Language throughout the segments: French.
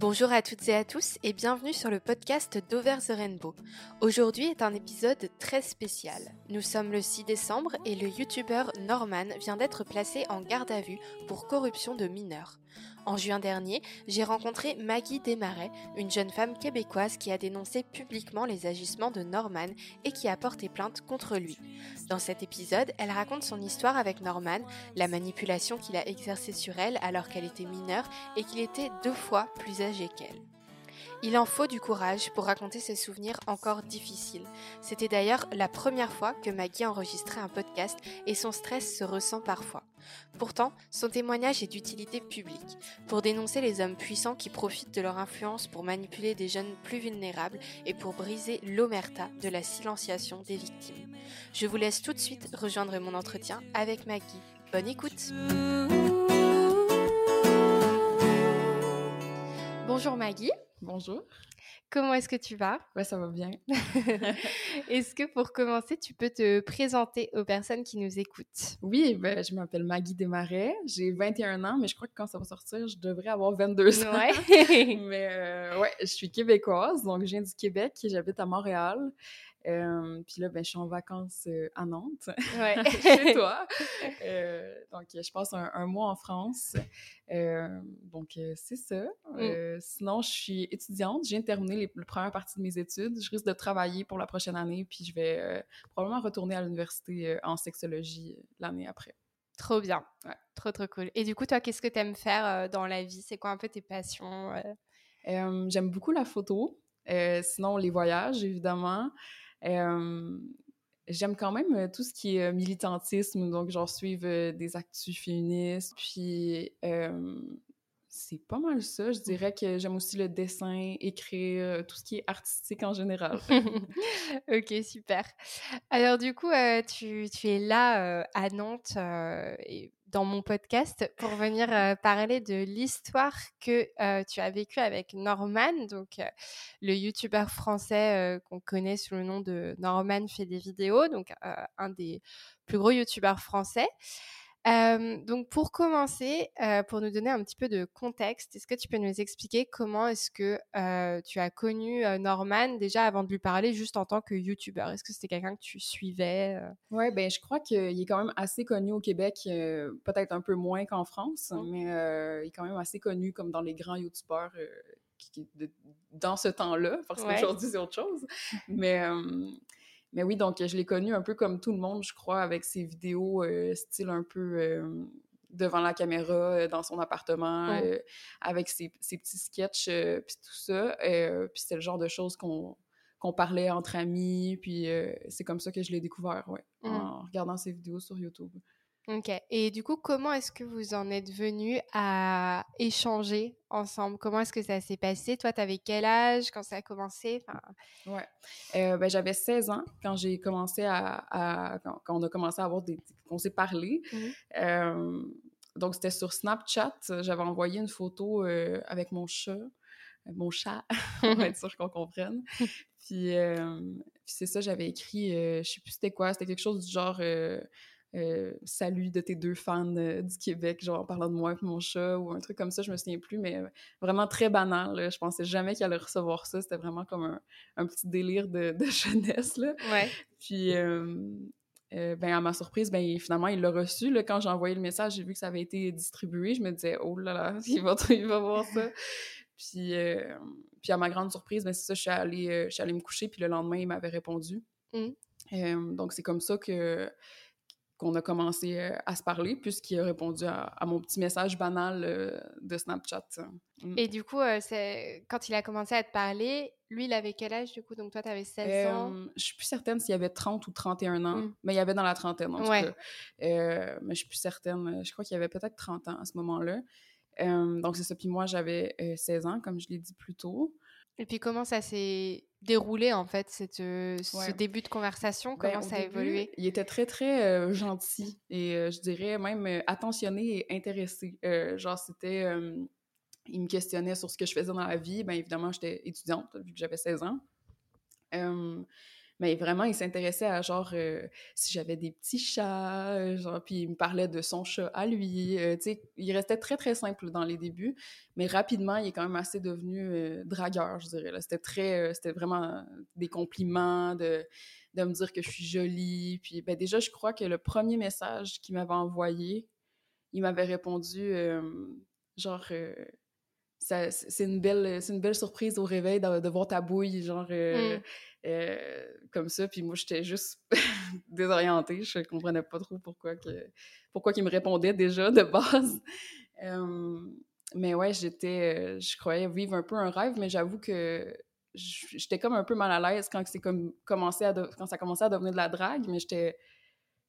Bonjour à toutes et à tous et bienvenue sur le podcast d'Over the Rainbow. Aujourd'hui est un épisode très spécial. Nous sommes le 6 décembre et le youtubeur Norman vient d'être placé en garde à vue pour corruption de mineurs. En juin dernier, j'ai rencontré Maggie Desmarais, une jeune femme québécoise qui a dénoncé publiquement les agissements de Norman et qui a porté plainte contre lui. Dans cet épisode, elle raconte son histoire avec Norman, la manipulation qu'il a exercée sur elle alors qu'elle était mineure et qu'il était deux fois plus âgé qu'elle. Il en faut du courage pour raconter ses souvenirs encore difficiles. C'était d'ailleurs la première fois que Maggie enregistrait un podcast et son stress se ressent parfois. Pourtant, son témoignage est d'utilité publique, pour dénoncer les hommes puissants qui profitent de leur influence pour manipuler des jeunes plus vulnérables et pour briser l'omerta de la silenciation des victimes. Je vous laisse tout de suite rejoindre mon entretien avec Maggie. Bonne écoute Bonjour Maggie. Bonjour. Comment est-ce que tu vas? Ouais, ça va bien. est-ce que pour commencer, tu peux te présenter aux personnes qui nous écoutent? Oui, ben, je m'appelle Maggie Desmarais, j'ai 21 ans, mais je crois que quand ça va sortir, je devrais avoir 22 ans. Ouais. mais euh, ouais, je suis québécoise, donc je viens du Québec et j'habite à Montréal. Euh, puis là, ben, je suis en vacances à Nantes, ouais. chez toi. Donc, je passe un, mois en France. donc, c'est ça. Mm. Sinon, je suis étudiante. De terminer la première partie de mes études. Je risque de travailler pour la prochaine année, puis je vais probablement retourner à l'université en sexologie l'année après. Trop bien. Ouais. Trop, trop cool. Et du coup, toi, qu'est-ce que tu aimes faire dans la vie? C'est quoi un peu tes passions? J'aime beaucoup la photo. sinon, les voyages, évidemment j'aime quand même tout ce qui est militantisme, donc genre suivre des actus féministes. Puis c'est pas mal ça. Je dirais que j'aime aussi le dessin, écrire, tout ce qui est artistique en général. ok, super. Alors du coup, tu, tu, es là à Nantes et dans mon podcast pour venir euh, parler de l'histoire que euh, tu as vécue avec Norman, donc euh, le youtubeur français qu'on connaît sous le nom de Norman fait des vidéos, donc un des plus gros youtubeurs français donc pour commencer, pour nous donner un petit peu de contexte, est-ce que tu peux nous expliquer comment est-ce que tu as connu Norman déjà avant de lui parler juste en tant que youtubeur? Est-ce que c'était quelqu'un que tu suivais Ouais, ben je crois qu'il est quand même assez connu au Québec, peut-être un peu moins qu'en France, mmh. mais il est quand même assez connu comme dans les grands youtubeurs dans ce temps-là, parce qu'aujourd'hui c'est autre chose. Mais mais oui, donc je l'ai connu un peu comme tout le monde, je crois, avec ses vidéos euh, style un peu euh, devant la caméra, euh, dans son appartement, avec ses, petits sketchs, puis tout ça. puis c'était le genre de choses qu'on qu'on parlait entre amis, puis c'est comme ça que je l'ai découvert, ouais, mmh. en regardant ses vidéos sur YouTube. Ok. Et du coup, comment est-ce que vous en êtes venus à échanger ensemble? Comment est-ce que ça s'est passé? Toi, tu avais quel âge quand ça a commencé? Enfin... Ouais. Euh, ben, j'avais 16 ans quand j'ai commencé à, quand, on a commencé à avoir des. qu'on s'est parlé. Mmh euh, donc, c'était sur Snapchat. J'avais envoyé une photo euh, avec mon chat. Mon chat, on va être sûr qu'on comprenne. Puis, puis c'est ça, j'avais écrit, je sais plus c'était quoi, c'était quelque chose du genre euh, salut de tes deux fans euh, du Québec, genre en parlant de moi et mon chat ou un truc comme ça, je me souviens plus, mais euh, vraiment très banal. Je pensais jamais qu'il allait recevoir ça. C'était vraiment comme un, petit délire de, jeunesse. Là. Ouais. Puis, ben, à ma surprise, ben, finalement, il l'a reçu. Là, quand j'ai envoyé le message, j'ai vu que ça avait été distribué. Je me disais, oh là là, il va, il va voir ça. puis, puis, à ma grande surprise, ben, c'est ça, je suis, allée, je allée me coucher, puis le lendemain, il m'avait répondu. Mmh. donc, c'est comme ça que qu'on a commencé euh, à se parler, puisqu'il a répondu à, mon petit message banal euh, de Snapchat. Mm. Et du coup, euh, quand il a commencé à te parler, lui, il avait quel âge, du coup? Donc, toi, tu avais 16 ans? Je suis plus certaine s'il avait 30 ou 31 ans, mm. mais il y avait dans la trentaine, en tout cas. mais je suis plus certaine. Je crois qu'il y avait peut-être 30 ans à ce moment-là. donc, c'est ça. Puis moi, j'avais 16 ans, comme je l'ai dit plus tôt. Et puis, comment ça s'est déroulé en fait cette, euh, ce début de conversation? Ben, Comment ça a évolué? Il était très très euh, gentil et euh, je dirais même attentionné et intéressé. genre c'était, il me questionnait sur ce que je faisais dans la vie. Bien évidemment j'étais étudiante vu que j'avais 16 ans. Mais vraiment, il s'intéressait à genre euh, si j'avais des petits chats, euh, genre, puis il me parlait de son chat à lui. tu sais, il restait très, très simple dans les débuts, mais rapidement, il est quand même assez devenu dragueur, je dirais. C'était très, c'était vraiment des compliments, de, de me dire que je suis jolie. Puis ben, déjà, je crois que le premier message qu'il m'avait envoyé, il m'avait répondu genre c'est une belle c'est une belle surprise au réveil de, voir ta bouille genre euh, mm. euh, comme ça. Puis moi j'étais juste désorientée. Je comprenais pas trop pourquoi que pourquoi qu'il me répondait déjà de base. Mais ouais j'étais je croyais vivre un peu un rêve mais j'avoue que j'étais comme un peu mal à l'aise quand c'est comme commencé à quand ça commençait à devenir de la drague mais j'étais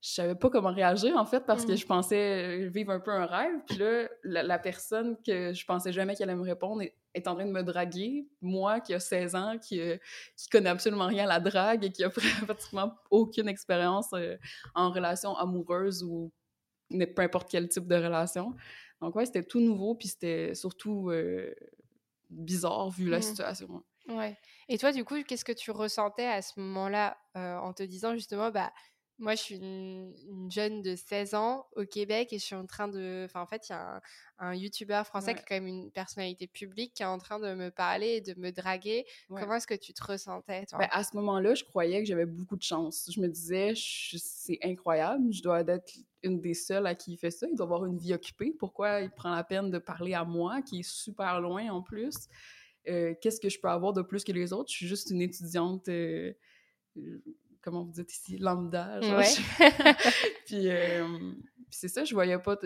je savais pas comment réagir en fait parce que mm. je pensais vivre un peu un rêve. Puis là la, personne que je pensais jamais qu'elle allait me répondre est, en train de me draguer. Moi qui a 16 ans qui euh, qui connaît absolument rien à la drague et qui a pratiquement aucune expérience euh, en relation amoureuse ou peu importe quel type de relation. Donc ouais c'était tout nouveau puis c'était surtout euh, bizarre vu la mm. situation. Ouais. Et toi du coup qu'est-ce que tu ressentais à ce moment-là en te disant justement bah moi, je suis une, jeune de 16 ans au Québec et je suis en train de. Enfin, en fait, il y a un, YouTuber français qui est quand même une personnalité publique qui est en train de me parler et de me draguer. Comment est-ce que tu te ressentais, toi? Ben, à ce moment-là, je croyais que j'avais beaucoup de chance. Je me disais, c'est incroyable, je dois être une des seules à qui il fait ça. Il doit avoir une vie occupée. Pourquoi il prend la peine de parler à moi, qui est super loin en plus? Euh, qu'est-ce que je peux avoir de plus que les autres? Je suis juste une étudiante. Euh, comment vous dites ici, lambda. Genre, puis, euh, puis c'est ça, je voyais pas.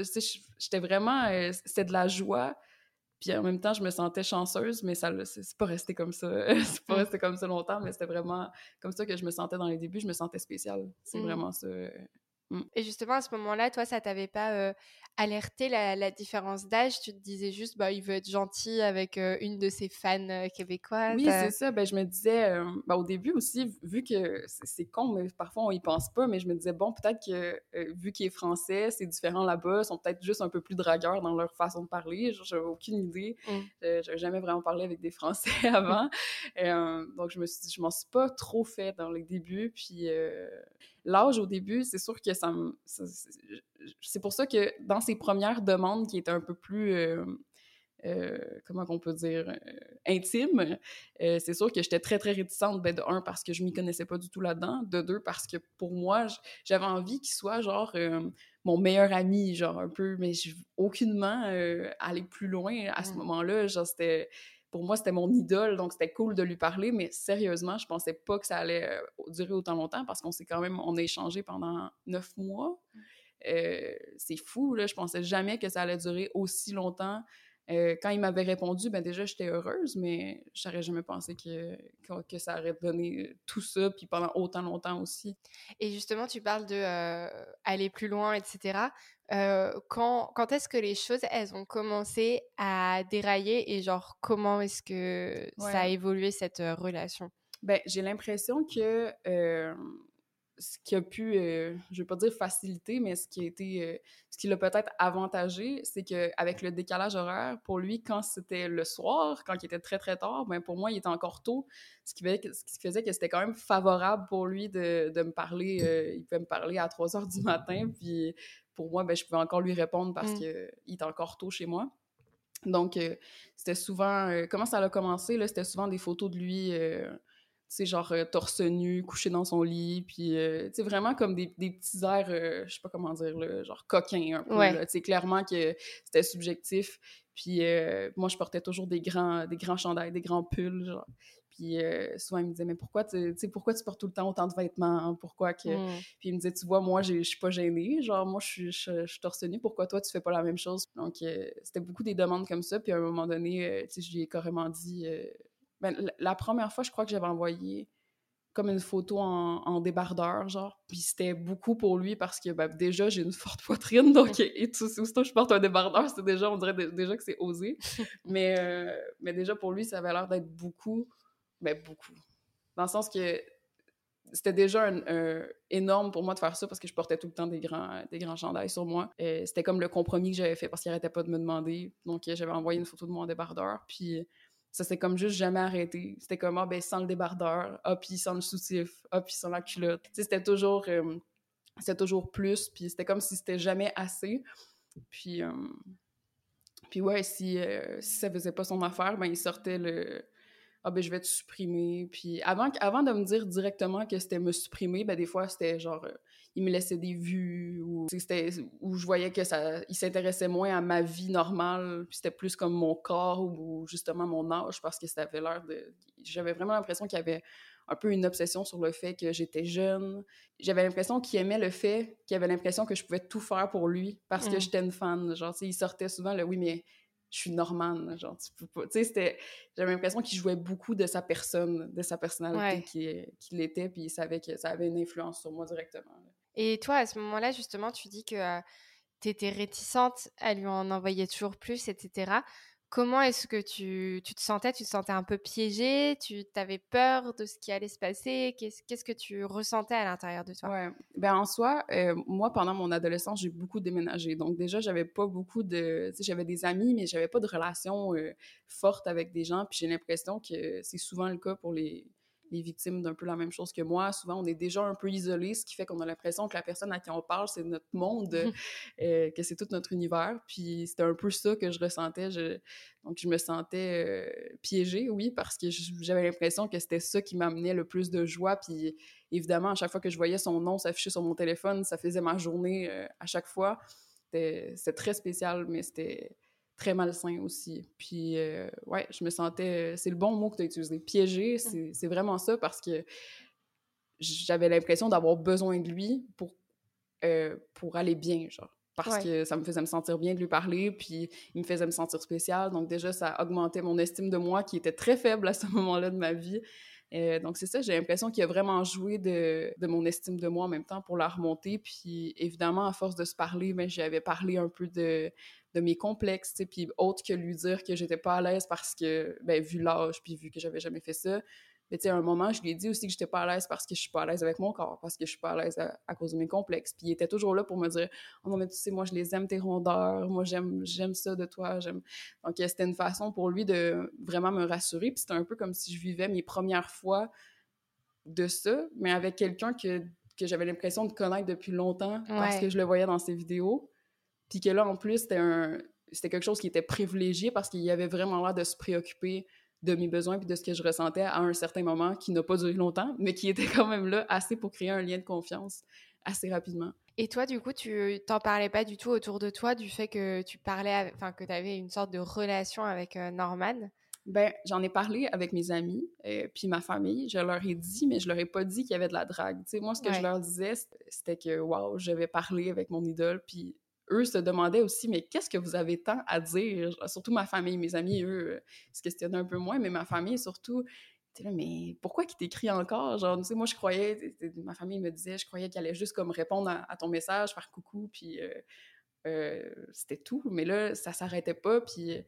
J'étais vraiment. Euh, c'était de la joie. Puis en même temps, je me sentais chanceuse, mais ça c'est pas resté comme ça. c'est pas mm. resté comme ça longtemps, mais c'était vraiment comme ça que je me sentais dans les débuts. Je me sentais spéciale. C'est mm. vraiment ça. Euh, mm. Et justement, à ce moment-là, toi, ça t'avait pas alerter la, différence d'âge. Tu te disais juste, bah, il veut être gentil avec euh, une de ses fans euh, québécoises. Oui, c'est ça. Ben, je me disais, euh, ben, au début aussi, vu que c'est con, mais parfois on y pense pas, mais je me disais, bon, peut-être que vu qu'il est français, c'est différent là-bas, ils sont peut-être juste un peu plus dragueurs dans leur façon de parler. J'avais aucune idée. Mm. J'avais jamais vraiment parlé avec des Français avant. donc, je me suis dit, je m'en suis pas trop fait dans les débuts. Puis, l'âge au début, c'est sûr que ça me. C'est pour ça que dans ces premières demandes qui étaient un peu plus. Euh, euh, comment qu'on peut dire, euh, intime, c'est sûr que j'étais très, très réticente, ben, de un, parce que je m'y connaissais pas du tout là-dedans, de deux, parce que pour moi, j'avais envie qu'il soit, genre, mon meilleur ami, genre, un peu, mais aucunement aller plus loin à ce moment-là, genre, c'était pour moi, c'était mon idole, donc c'était cool de lui parler, mais sérieusement, je pensais pas que ça allait durer autant longtemps parce qu'on s'est quand même, on a échangé pendant neuf mois. Euh, c'est fou, là, je pensais jamais que ça allait durer aussi longtemps. Euh, quand il m'avait répondu, ben déjà, j'étais heureuse, mais j'aurais jamais pensé que, que, ça aurait donné tout ça, puis pendant autant longtemps aussi. Et justement, tu parles de aller plus loin, etc. Euh, quand, quand est-ce que les choses, elles ont commencé à dérailler et genre, comment est-ce que ça a évolué cette euh, relation? Ben, j'ai l'impression que euh, ce qui a pu, je vais pas dire faciliter, mais ce qui a été, ce qui l'a peut-être avantagé, c'est qu'avec le décalage horaire, pour lui, quand c'était le soir, quand il était très très tard, ben pour moi, il était encore tôt, ce qui faisait, ce qui faisait que c'était quand même favorable pour lui de, de me parler, il pouvait me parler à 3 heures du matin, puis pour moi, ben, je pouvais encore lui répondre parce mm. qu'il était encore tôt chez moi. Donc, euh, c'était souvent... Euh, comment ça a commencé, là? C'était souvent des photos de lui, euh, sais, genre torse nu, couché dans son lit, puis, tu sais, vraiment comme des, des petits airs, je sais pas comment dire, là, genre coquins un peu, Tu sais, clairement que c'était subjectif. Puis moi, je portais toujours des grands, des grands chandails, des grands pulls, genre. Puis euh, souvent, il me disait, mais pourquoi tu, pourquoi tu portes tout le temps autant de vêtements? Hein? Pourquoi que. Mm. Puis il me disait, tu vois, moi, je suis pas gênée. Genre, moi, je suis torse nu. Pourquoi toi, tu fais pas la même chose? Donc, euh, c'était beaucoup des demandes comme ça. Puis à un moment donné, euh, tu sais, je lui ai carrément dit. Ben, la, première fois, je crois que j'avais envoyé comme une photo en, débardeur, genre. Puis c'était beaucoup pour lui parce que ben, déjà, j'ai une forte poitrine, donc et tout, aussitôt je porte un débardeur, c'est déjà, on dirait déjà que c'est osé. mais, mais déjà, pour lui, ça avait l'air d'être beaucoup ben, beaucoup. Dans le sens que c'était déjà un, énorme pour moi de faire ça parce que je portais tout le temps des grands, des grands chandails sur moi. C'était comme le compromis que j'avais fait parce qu'il arrêtait pas de me demander. Donc, j'avais envoyé une photo de moi en débardeur. Puis, ça s'est comme juste jamais arrêté. C'était comme, ah, ben, sans le débardeur, ah, puis sans le soutif, ah, puis sans la culotte. C'était toujours, euh, c'était toujours plus, puis c'était comme si c'était jamais assez. Puis, euh, puis ouais, si, euh, si ça faisait pas son affaire, ben, il sortait le, ah ben je vais te supprimer. Puis avant, avant de me dire directement que c'était me supprimer, ben des fois c'était genre, il me laissait des vues ou c'était où je voyais que ça il s'intéressait moins à ma vie normale puis c'était plus comme mon corps ou, justement mon âge parce que ça avait l'air de j'avais vraiment l'impression qu'il y avait un peu une obsession sur le fait que j'étais jeune. J'avais l'impression qu'il aimait le fait qu'il avait l'impression que je pouvais tout faire pour lui parce que mmh. j'étais une fan. Genre, il sortait souvent le oui, mais je suis normande, genre, tu peux pas... Tu sais, c'était... J'avais l'impression qu'il jouait beaucoup de sa personne, de sa personnalité qui, qui l'était, puis il savait que ça avait une influence sur moi directement. Et toi, à ce moment-là, justement, tu dis que tu étais réticente à lui en envoyer toujours plus, etc. Comment est-ce que tu, tu, te sentais? Tu te sentais un peu piégée? Tu avais peur de ce qui allait se passer? Qu'est-ce que tu ressentais à l'intérieur de toi? Ben, en soi, euh, moi, pendant mon adolescence, j'ai beaucoup déménagé. Donc, déjà, j'avais pas beaucoup de. J'avais des amis, mais j'avais pas de relation euh, forte avec des gens. Puis j'ai l'impression que c'est souvent le cas pour les les victimes d'un peu la même chose que moi. Souvent, on est déjà un peu isolé, ce qui fait qu'on a l'impression que la personne à qui on parle, c'est notre monde, euh, que c'est tout notre univers. Puis c'était un peu ça que je ressentais. Donc, je me sentais euh, piégée, oui, parce que j'avais l'impression que c'était ça qui m'amenait le plus de joie. Puis évidemment, à chaque fois que je voyais son nom s'afficher sur mon téléphone, ça faisait ma journée euh, à chaque fois. C'était très spécial, mais c'était très malsain aussi. Puis, euh, ouais, je me sentais. C'est le bon mot que tu as utilisé. Piégé, mmh. c'est vraiment ça parce que j'avais l'impression d'avoir besoin de lui pour, euh, pour aller bien, genre. Parce que ça me faisait me sentir bien de lui parler, puis il me faisait me sentir spécial. Donc, déjà, ça augmentait mon estime de moi qui était très faible à ce moment-là de ma vie. Euh, donc, c'est ça, j'ai l'impression qu'il a vraiment joué de, de, mon estime de moi en même temps pour la remonter. Puis, évidemment, à force de se parler, ben, j'avais parlé un peu de, de mes complexes, puis autre que lui dire que j'étais pas à l'aise parce que, ben, vu l'âge, puis vu que j'avais jamais fait ça, mais tu sais, à un moment, je lui ai dit aussi que j'étais pas à l'aise parce que je suis pas à l'aise avec mon corps, parce que je suis pas à l'aise à, cause de mes complexes. Puis il était toujours là pour me dire « Oh non, mais tu sais, moi, je les aime, tes rondeurs, moi, j'aime j'aime ça de toi, j'aime... » Donc, c'était une façon pour lui de vraiment me rassurer, puis c'était un peu comme si je vivais mes premières fois de ça, mais avec quelqu'un que, que j'avais l'impression de connaître depuis longtemps parce que je le voyais dans ses vidéos. Puis que là, en plus, c'était un... C'était quelque chose qui était privilégié parce qu'il y avait vraiment l'air de se préoccuper de mes besoins puis de ce que je ressentais à un certain moment qui n'a pas duré longtemps, mais qui était quand même là assez pour créer un lien de confiance assez rapidement. Et toi, du coup, tu t'en parlais pas du tout autour de toi du fait que tu parlais, enfin que tu avais une sorte de relation avec euh, Norman? Ben, j'en ai parlé avec mes amis, et euh, puis ma famille. Je leur ai dit, mais je leur ai pas dit qu'il y avait de la drague. Tu sais, moi, ce que je leur disais, c'était que, waouh, j'avais parlé avec mon idole, puis eux se demandaient aussi, mais qu'est-ce que vous avez tant à dire? Surtout ma famille, mes amis, eux, se questionnaient un peu moins, mais ma famille, surtout, là, mais pourquoi qu'il t'écrit encore? Genre, tu sais, moi, je croyais, ma famille me disait, je croyais qu'elle allait juste comme répondre à, ton message, faire coucou, puis euh, euh, c'était tout. Mais là, ça s'arrêtait pas, puis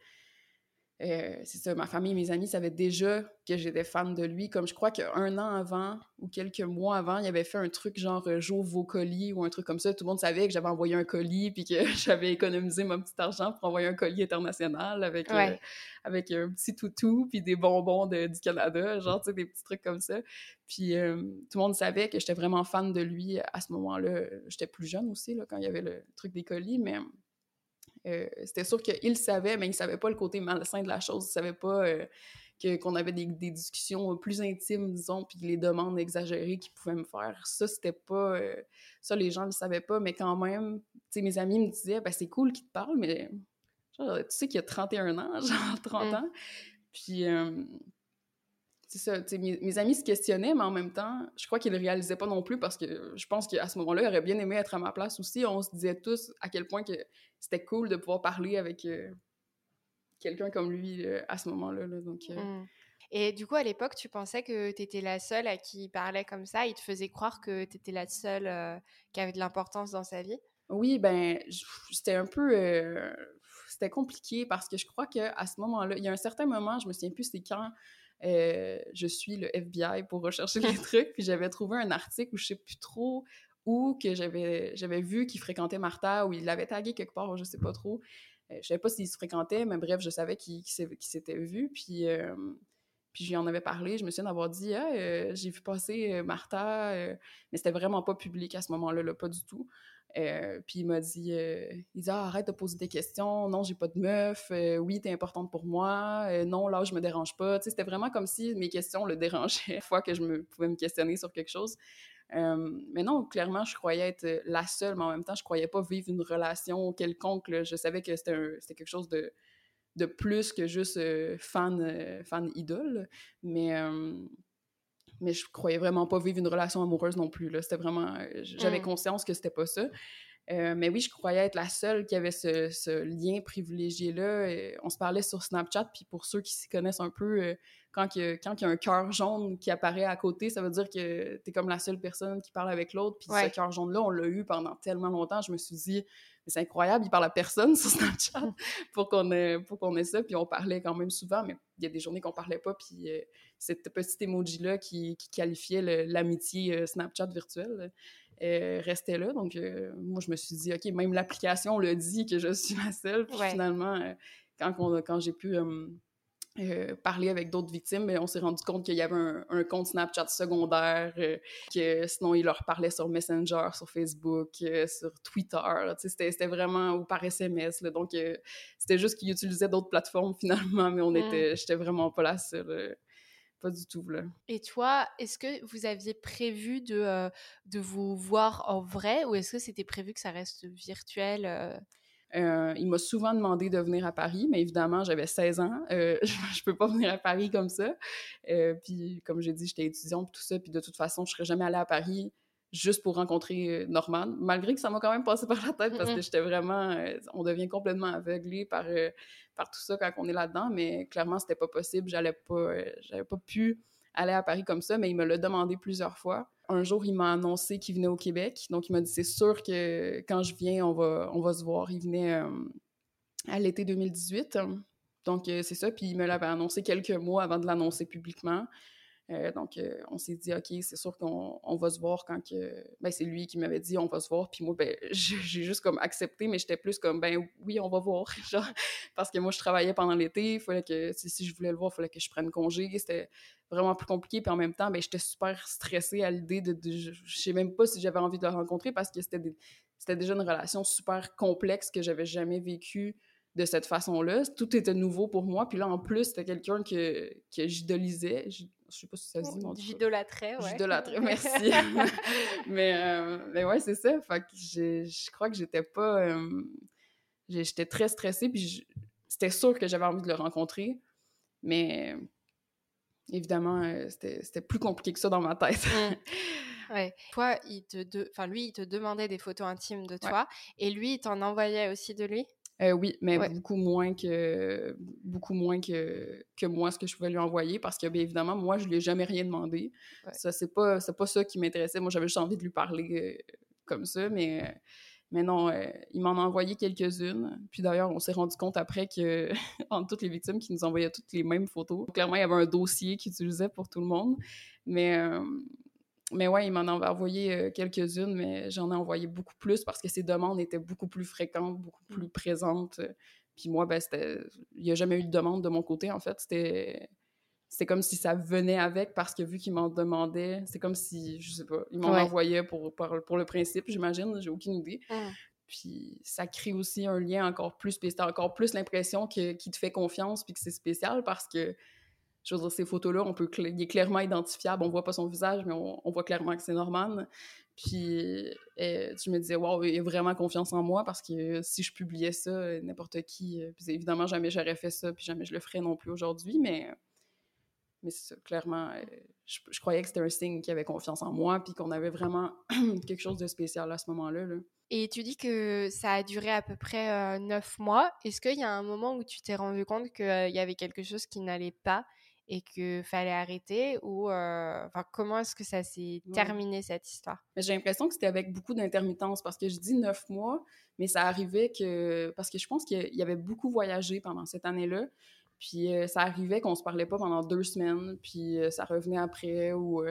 euh, c'est ça, ma famille et mes amis savaient déjà que j'étais fan de lui. Comme je crois qu'un an avant ou quelques mois avant, il avait fait un truc genre euh, j'ouvre vos colis ou un truc comme ça. Tout le monde savait que j'avais envoyé un colis puis que j'avais économisé mon petit argent pour envoyer un colis international avec, euh, avec un petit toutou puis des bonbons de, du Canada, genre, tu sais, des petits trucs comme ça. Puis tout le monde savait que j'étais vraiment fan de lui à ce moment-là. J'étais plus jeune aussi, là, quand il y avait le truc des colis, mais euh, c'était sûr qu'il savait, mais il savait pas le côté malsain de la chose. Il savait pas euh, qu'on avait des, discussions plus intimes, disons, puis les demandes exagérées qu'il pouvait me faire. Ça, c'était pas... Euh, ça, les gens le savaient pas, mais quand même, tu sais, mes amis me disaient, ben c'est cool qu'il te parle, mais tu sais qu'il a 31 ans, genre 30 mm. ans. Puis c'est ça, mes, mes, amis se questionnaient, mais en même temps, je crois qu'ils le réalisaient pas non plus parce que je pense qu'à ce moment-là, ils auraient bien aimé être à ma place aussi. On se disait tous à quel point que c'était cool de pouvoir parler avec euh, quelqu'un comme lui euh, à ce moment-là. donc, euh. mmh. Et du coup, à l'époque, tu pensais que tu étais la seule à qui il parlait comme ça? Il te faisait croire que tu étais la seule qui avait de l'importance dans sa vie? Oui, ben, c'était un peu... c'était compliqué parce que je crois qu'à ce moment-là, il y a un certain moment, je me souviens plus c'est quand, je suis le FBI pour rechercher les trucs, puis j'avais trouvé un article où je sais plus trop où que j'avais j'avais vu qu'il fréquentait Martha ou il l'avait tagué quelque part, je sais pas trop. je savais pas s'ils se fréquentaient, mais bref, je savais qu'ils s'étaient vus. Puis, puis je lui en avais parlé. Je me souviens d'avoir dit ah, j'ai vu passer Martha, mais c'était vraiment pas public à ce moment-là, là, pas du tout. Euh, puis il m'a dit, euh, il dit ah, arrête de poser des questions, non, j'ai pas de meuf, euh, oui, t'es importante pour moi, non, là, je me dérange pas. C'était vraiment comme si mes questions le dérangeaient, fois que je me, pouvais me questionner sur quelque chose. mais non, clairement, je croyais être la seule, mais en même temps, je croyais pas vivre une relation quelconque. Je savais que c'était quelque chose de, de plus que juste fan, fan idole. Mais mais je croyais vraiment pas vivre une relation amoureuse non plus. C'était vraiment. Euh, j'avais mm. conscience que c'était pas ça. Euh, mais oui, je croyais être la seule qui avait ce, lien privilégié-là. On se parlait sur Snapchat, puis pour ceux qui s'y connaissent un peu, euh, quand, il y a, quand il y a un cœur jaune qui apparaît à côté, ça veut dire que tu es comme la seule personne qui parle avec l'autre. Puis ce cœur jaune-là, on l'a eu pendant tellement longtemps. Je me suis dit, c'est incroyable, il parle à personne sur Snapchat pour qu'on ait, pour qu'on ait ça. Puis on parlait quand même souvent, mais il y a des journées qu'on parlait pas. Puis euh, cette petite emoji-là qui, qui qualifiait l'amitié euh, Snapchat virtuelle euh, restait là. Donc moi, je me suis dit, OK, même l'application le dit que je suis la seule. Puis finalement, quand, quand j'ai pu euh, parler avec d'autres victimes, mais on s'est rendu compte qu'il y avait un, compte Snapchat secondaire, euh, que sinon il leur parlait sur Messenger, sur Facebook, euh, sur Twitter. C'était vraiment ou par SMS. donc c'était juste qu'ils utilisaient d'autres plateformes finalement, mais on mm. était, j'étais vraiment pas la seule. pas du tout. Là. Et toi, est-ce que vous aviez prévu de, de vous voir en vrai ou est-ce que c'était prévu que ça reste virtuel euh, il m'a souvent demandé de venir à Paris, mais évidemment, j'avais 16 ans. Euh, je peux pas venir à Paris comme ça. Euh, puis, comme j'ai dit, j'étais étudiante, tout ça. Puis, de toute façon, je serais jamais allée à Paris juste pour rencontrer Norman, malgré que ça m'a quand même passé par la tête parce que j'étais vraiment... on devient complètement aveuglé par, par tout ça quand on est là-dedans, mais clairement, c'était pas possible. J'allais pas... j'avais pas pu aller à Paris comme ça, mais il me l'a demandé plusieurs fois un jour, il m'a annoncé qu'il venait au Québec. Donc, il m'a dit c'est sûr que quand je viens, on va, se voir. Il venait euh, à l'été 2018. Donc, euh, c'est ça. Puis, il me l'avait annoncé quelques mois avant de l'annoncer publiquement. Euh, donc, euh, on s'est dit, OK, c'est sûr qu'on va se voir quand que. Ben, c'est lui qui m'avait dit, on va se voir. Puis moi, ben, j'ai juste comme accepté, mais j'étais plus comme, ben oui, on va voir. Genre, parce que moi, je travaillais pendant l'été. Il fallait que, si, je voulais le voir, il fallait que je prenne congé. C'était vraiment plus compliqué. Puis en même temps, ben, j'étais super stressée à l'idée de, Je sais même pas si j'avais envie de le rencontrer parce que c'était c'était déjà une relation super complexe que j'avais jamais vécue de cette façon-là. Tout était nouveau pour moi. Puis là, en plus, c'était quelqu'un que, que j'idolisais. Je sais pas si ça se dit, mon J'idolâtrais, ouais. J'idolâtrais, merci. mais, euh, mais ouais, c'est ça. Fait que je crois que j'étais pas... Euh, j'étais très stressée, puis c'était sûr que j'avais envie de le rencontrer. Mais évidemment, euh, c'était plus compliqué que ça dans ma tête. Mmh. Ouais. Toi, il te enfin, lui, il te demandait des photos intimes de toi, et lui, il t'en envoyait aussi de lui? Euh, oui, mais beaucoup moins que beaucoup moins que, que moi ce que je pouvais lui envoyer parce que bien évidemment moi je lui ai jamais rien demandé. Ça c'est pas c'est pas ça qui m'intéressait. Moi j'avais juste envie de lui parler euh, comme ça mais mais non, euh, il m'en a envoyé quelques-unes. Puis d'ailleurs, on s'est rendu compte après que entre toutes les victimes qui nous envoyaient toutes les mêmes photos, clairement il y avait un dossier qu'il utilisait pour tout le monde. Mais mais ouais, il m'en a envoyé euh, quelques-unes, mais j'en ai envoyé beaucoup plus parce que ses demandes étaient beaucoup plus fréquentes, beaucoup mmh. plus présentes. Puis moi, ben, c'était... Il n'y a jamais eu de demande de mon côté, en fait. C'était... C'était comme si ça venait avec parce que vu qu'il m'en demandait, c'est comme si, je sais pas, il m'en envoyait pour, pour, le principe, j'imagine, j'ai aucune idée. Mmh. Puis ça crée aussi un lien encore plus spécial, encore plus l'impression qu'il te fait confiance puis que c'est spécial parce que je veux dire, ces photos-là, on peut il est clairement identifiable. On voit pas son visage, mais on, voit clairement que c'est Norman. Puis euh, tu me disais, waouh, il a vraiment confiance en moi parce que si je publiais ça, n'importe qui, euh, évidemment, jamais j'aurais fait ça, puis jamais je le ferais non plus aujourd'hui, mais, mais clairement, euh, je, croyais que c'était un signe qu'il avait confiance en moi, puis qu'on avait vraiment quelque chose de spécial à ce moment-là. Là. Et tu dis que ça a duré à peu près neuf mois. Est-ce qu'il y a un moment où tu t'es rendu compte qu'il y avait quelque chose qui n'allait pas? Et qu'il fallait arrêter ou euh, enfin comment est-ce que ça s'est terminé cette histoire? J'ai l'impression que c'était avec beaucoup d'intermittence parce que je dis neuf mois, mais ça arrivait que parce que je pense qu'il y avait beaucoup voyagé pendant cette année-là. Puis euh, ça arrivait qu'on se parlait pas pendant deux semaines, puis euh, ça revenait après ou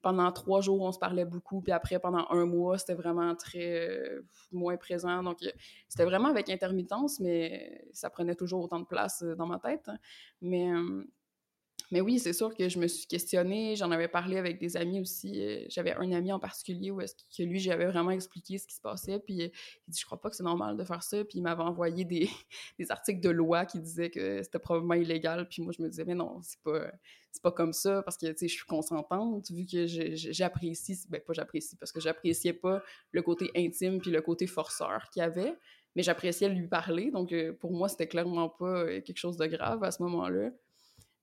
pendant trois jours, on se parlait beaucoup, puis après, pendant un mois, c'était vraiment très euh, moins présent. Donc, c'était vraiment avec intermittence, mais ça prenait toujours autant de place dans ma tête. Mais mais oui, c'est sûr que je me suis questionnée. J'en avais parlé avec des amis aussi. Euh, j'avais un ami en particulier où est-ce que lui, j'avais vraiment expliqué ce qui se passait. Puis euh, il dit Je crois pas que c'est normal de faire ça. Puis il m'avait envoyé des, des, articles de loi qui disaient que c'était probablement illégal. Puis moi, je me disais Mais non, c'est pas, pas comme ça parce que tu sais, je suis consentante vu que j'apprécie. Ben, pas j'apprécie parce que j'appréciais pas le côté intime puis le côté forceur qu'il y avait. Mais j'appréciais lui parler. Donc euh, pour moi, c'était clairement pas quelque chose de grave à ce moment-là.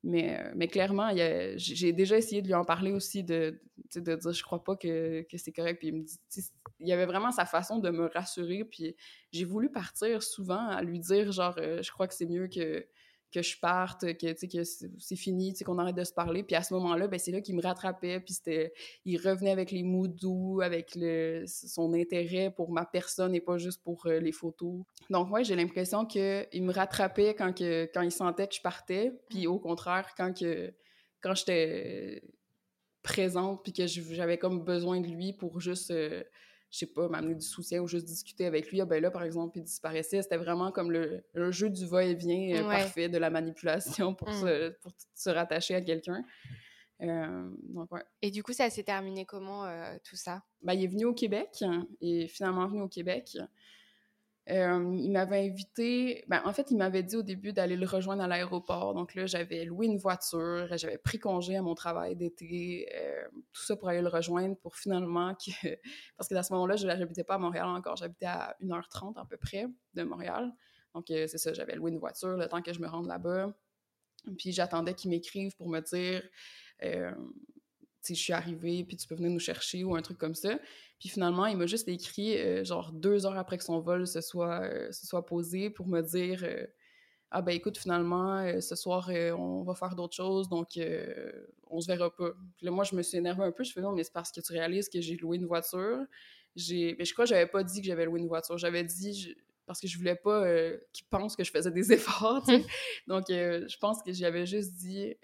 Mais, euh, mais clairement, j'ai déjà essayé de lui en parler aussi, de, de dire je crois pas que, que c'est correct. Puis il me dit, il y avait vraiment sa façon de me rassurer. Puis j'ai voulu partir souvent à lui dire genre, euh, je crois que c'est mieux que, que je parte, que, que c'est fini, qu'on arrête de se parler. Puis à ce moment-là, ben, c'est là qu'il me rattrapait, puis il revenait avec les mots doux, avec le, son intérêt pour ma personne et pas juste pour euh, les photos. Donc ouais, j'ai l'impression qu'il me rattrapait quand, que, quand il sentait que je partais, puis au contraire, quand, quand j'étais présente, puis que j'avais comme besoin de lui pour juste... Euh, je sais pas, m'amener du soutien ou juste discuter avec lui. Ah ben là, par exemple, il disparaissait. C'était vraiment comme le, jeu du va-et-vient euh, parfait de la manipulation pour, mm. se, pour se rattacher à quelqu'un. Euh, donc, ouais. Et du coup, ça s'est terminé comment, euh, tout ça? Ben, il est venu au Québec, et finalement venu au Québec. Euh, il m'avait invité, ben, en fait, il m'avait dit au début d'aller le rejoindre à l'aéroport. Donc là, j'avais loué une voiture, j'avais pris congé à mon travail d'été, euh, tout ça pour aller le rejoindre pour finalement que. Parce que à ce moment-là, je n'habitais pas à Montréal encore, j'habitais à 1h30 à peu près de Montréal. Donc euh, c'est ça, j'avais loué une voiture le temps que je me rende là-bas. Puis j'attendais qu'il m'écrive pour me dire je suis arrivée, puis tu peux venir nous chercher ou un truc comme ça. Puis finalement, il m'a juste écrit, euh, genre deux heures après que son vol se soit, euh, se soit posé pour me dire euh, Ah ben écoute, finalement, ce soir, on va faire d'autres choses, donc on se verra pas. Puis là, moi, je me suis énervée un peu. Je fais Non, mais c'est parce que tu réalises que j'ai loué une voiture. Mais je crois que j'avais pas dit que j'avais loué une voiture. J'avais dit. parce que je voulais pas qu'il pense que je faisais des efforts, Donc, je pense que j'avais juste dit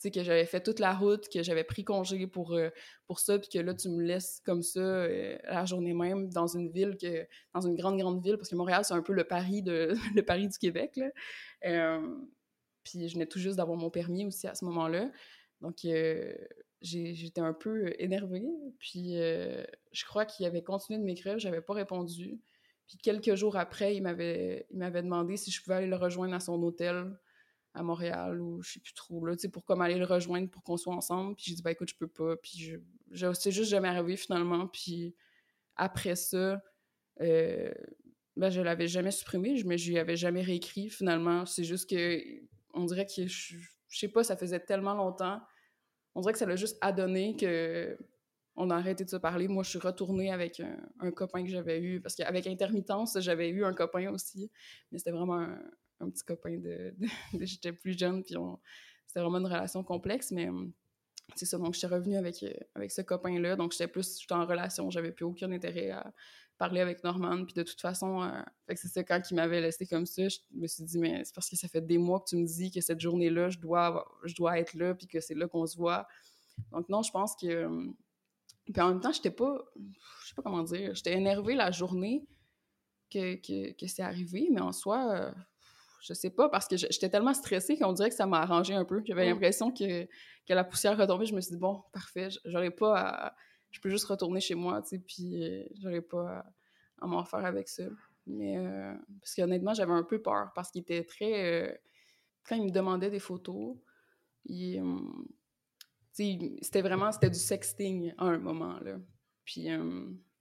sais, que j'avais fait toute la route, que j'avais pris congé pour, euh, pour ça, puis que là, tu me laisses comme ça euh, la journée même dans une ville, que, dans une grande, grande ville, parce que Montréal, c'est un peu le Paris, de, le Paris du Québec, là. Euh, puis je venais tout juste d'avoir mon permis aussi à ce moment-là. Donc, j'étais un peu énervée. Puis je crois qu'il avait continué de m'écrire, j'avais pas répondu. Puis quelques jours après, il m'avait demandé si je pouvais aller le rejoindre à son hôtel à Montréal ou je sais plus trop, là, tu sais, pour comme aller le rejoindre pour qu'on soit ensemble. Puis j'ai dit, bah écoute, je peux pas. Puis c'est juste jamais arrivé finalement. Puis après ça, euh, ben, je l'avais jamais supprimé, mais je lui avais jamais réécrit finalement. C'est juste que, on dirait que, je, je sais pas, ça faisait tellement longtemps. On dirait que ça l'a juste adonné que on a arrêté de se parler. Moi, je suis retournée avec un, copain que j'avais eu, parce qu'avec intermittence, j'avais eu un copain aussi, mais c'était vraiment un, un petit copain de, j'étais plus jeune, puis c'était vraiment une relation complexe, mais hum, c'est ça. Donc, j'étais revenue avec, euh, avec ce copain-là. Donc, j'étais plus, j'étais en relation, j'avais plus aucun intérêt à parler avec Norman. Puis de toute façon, euh, c'est ça, quand il m'avait laissé comme ça, je me suis dit, mais c'est parce que ça fait des mois que tu me dis que cette journée-là, je dois, dois être là, puis que c'est là qu'on se voit. Donc, non, je pense que. Hum, puis en même temps, j'étais pas. Je sais pas comment dire. J'étais énervée la journée que, que, que c'est arrivé, mais en soi, euh, je sais pas, parce que j'étais tellement stressée qu'on dirait que ça m'a arrangé un peu. J'avais mm. l'impression que, que, la poussière retombait. Je me suis dit, bon, parfait, j'aurais pas à... Je peux juste retourner chez moi, tu sais, puis euh, j'aurais pas à, m'en faire avec ça. Mais, euh, parce qu'honnêtement, j'avais un peu peur, parce qu'il était très... Euh, quand il me demandait des photos, il... c'était vraiment... C'était du sexting à un moment, là. Puis...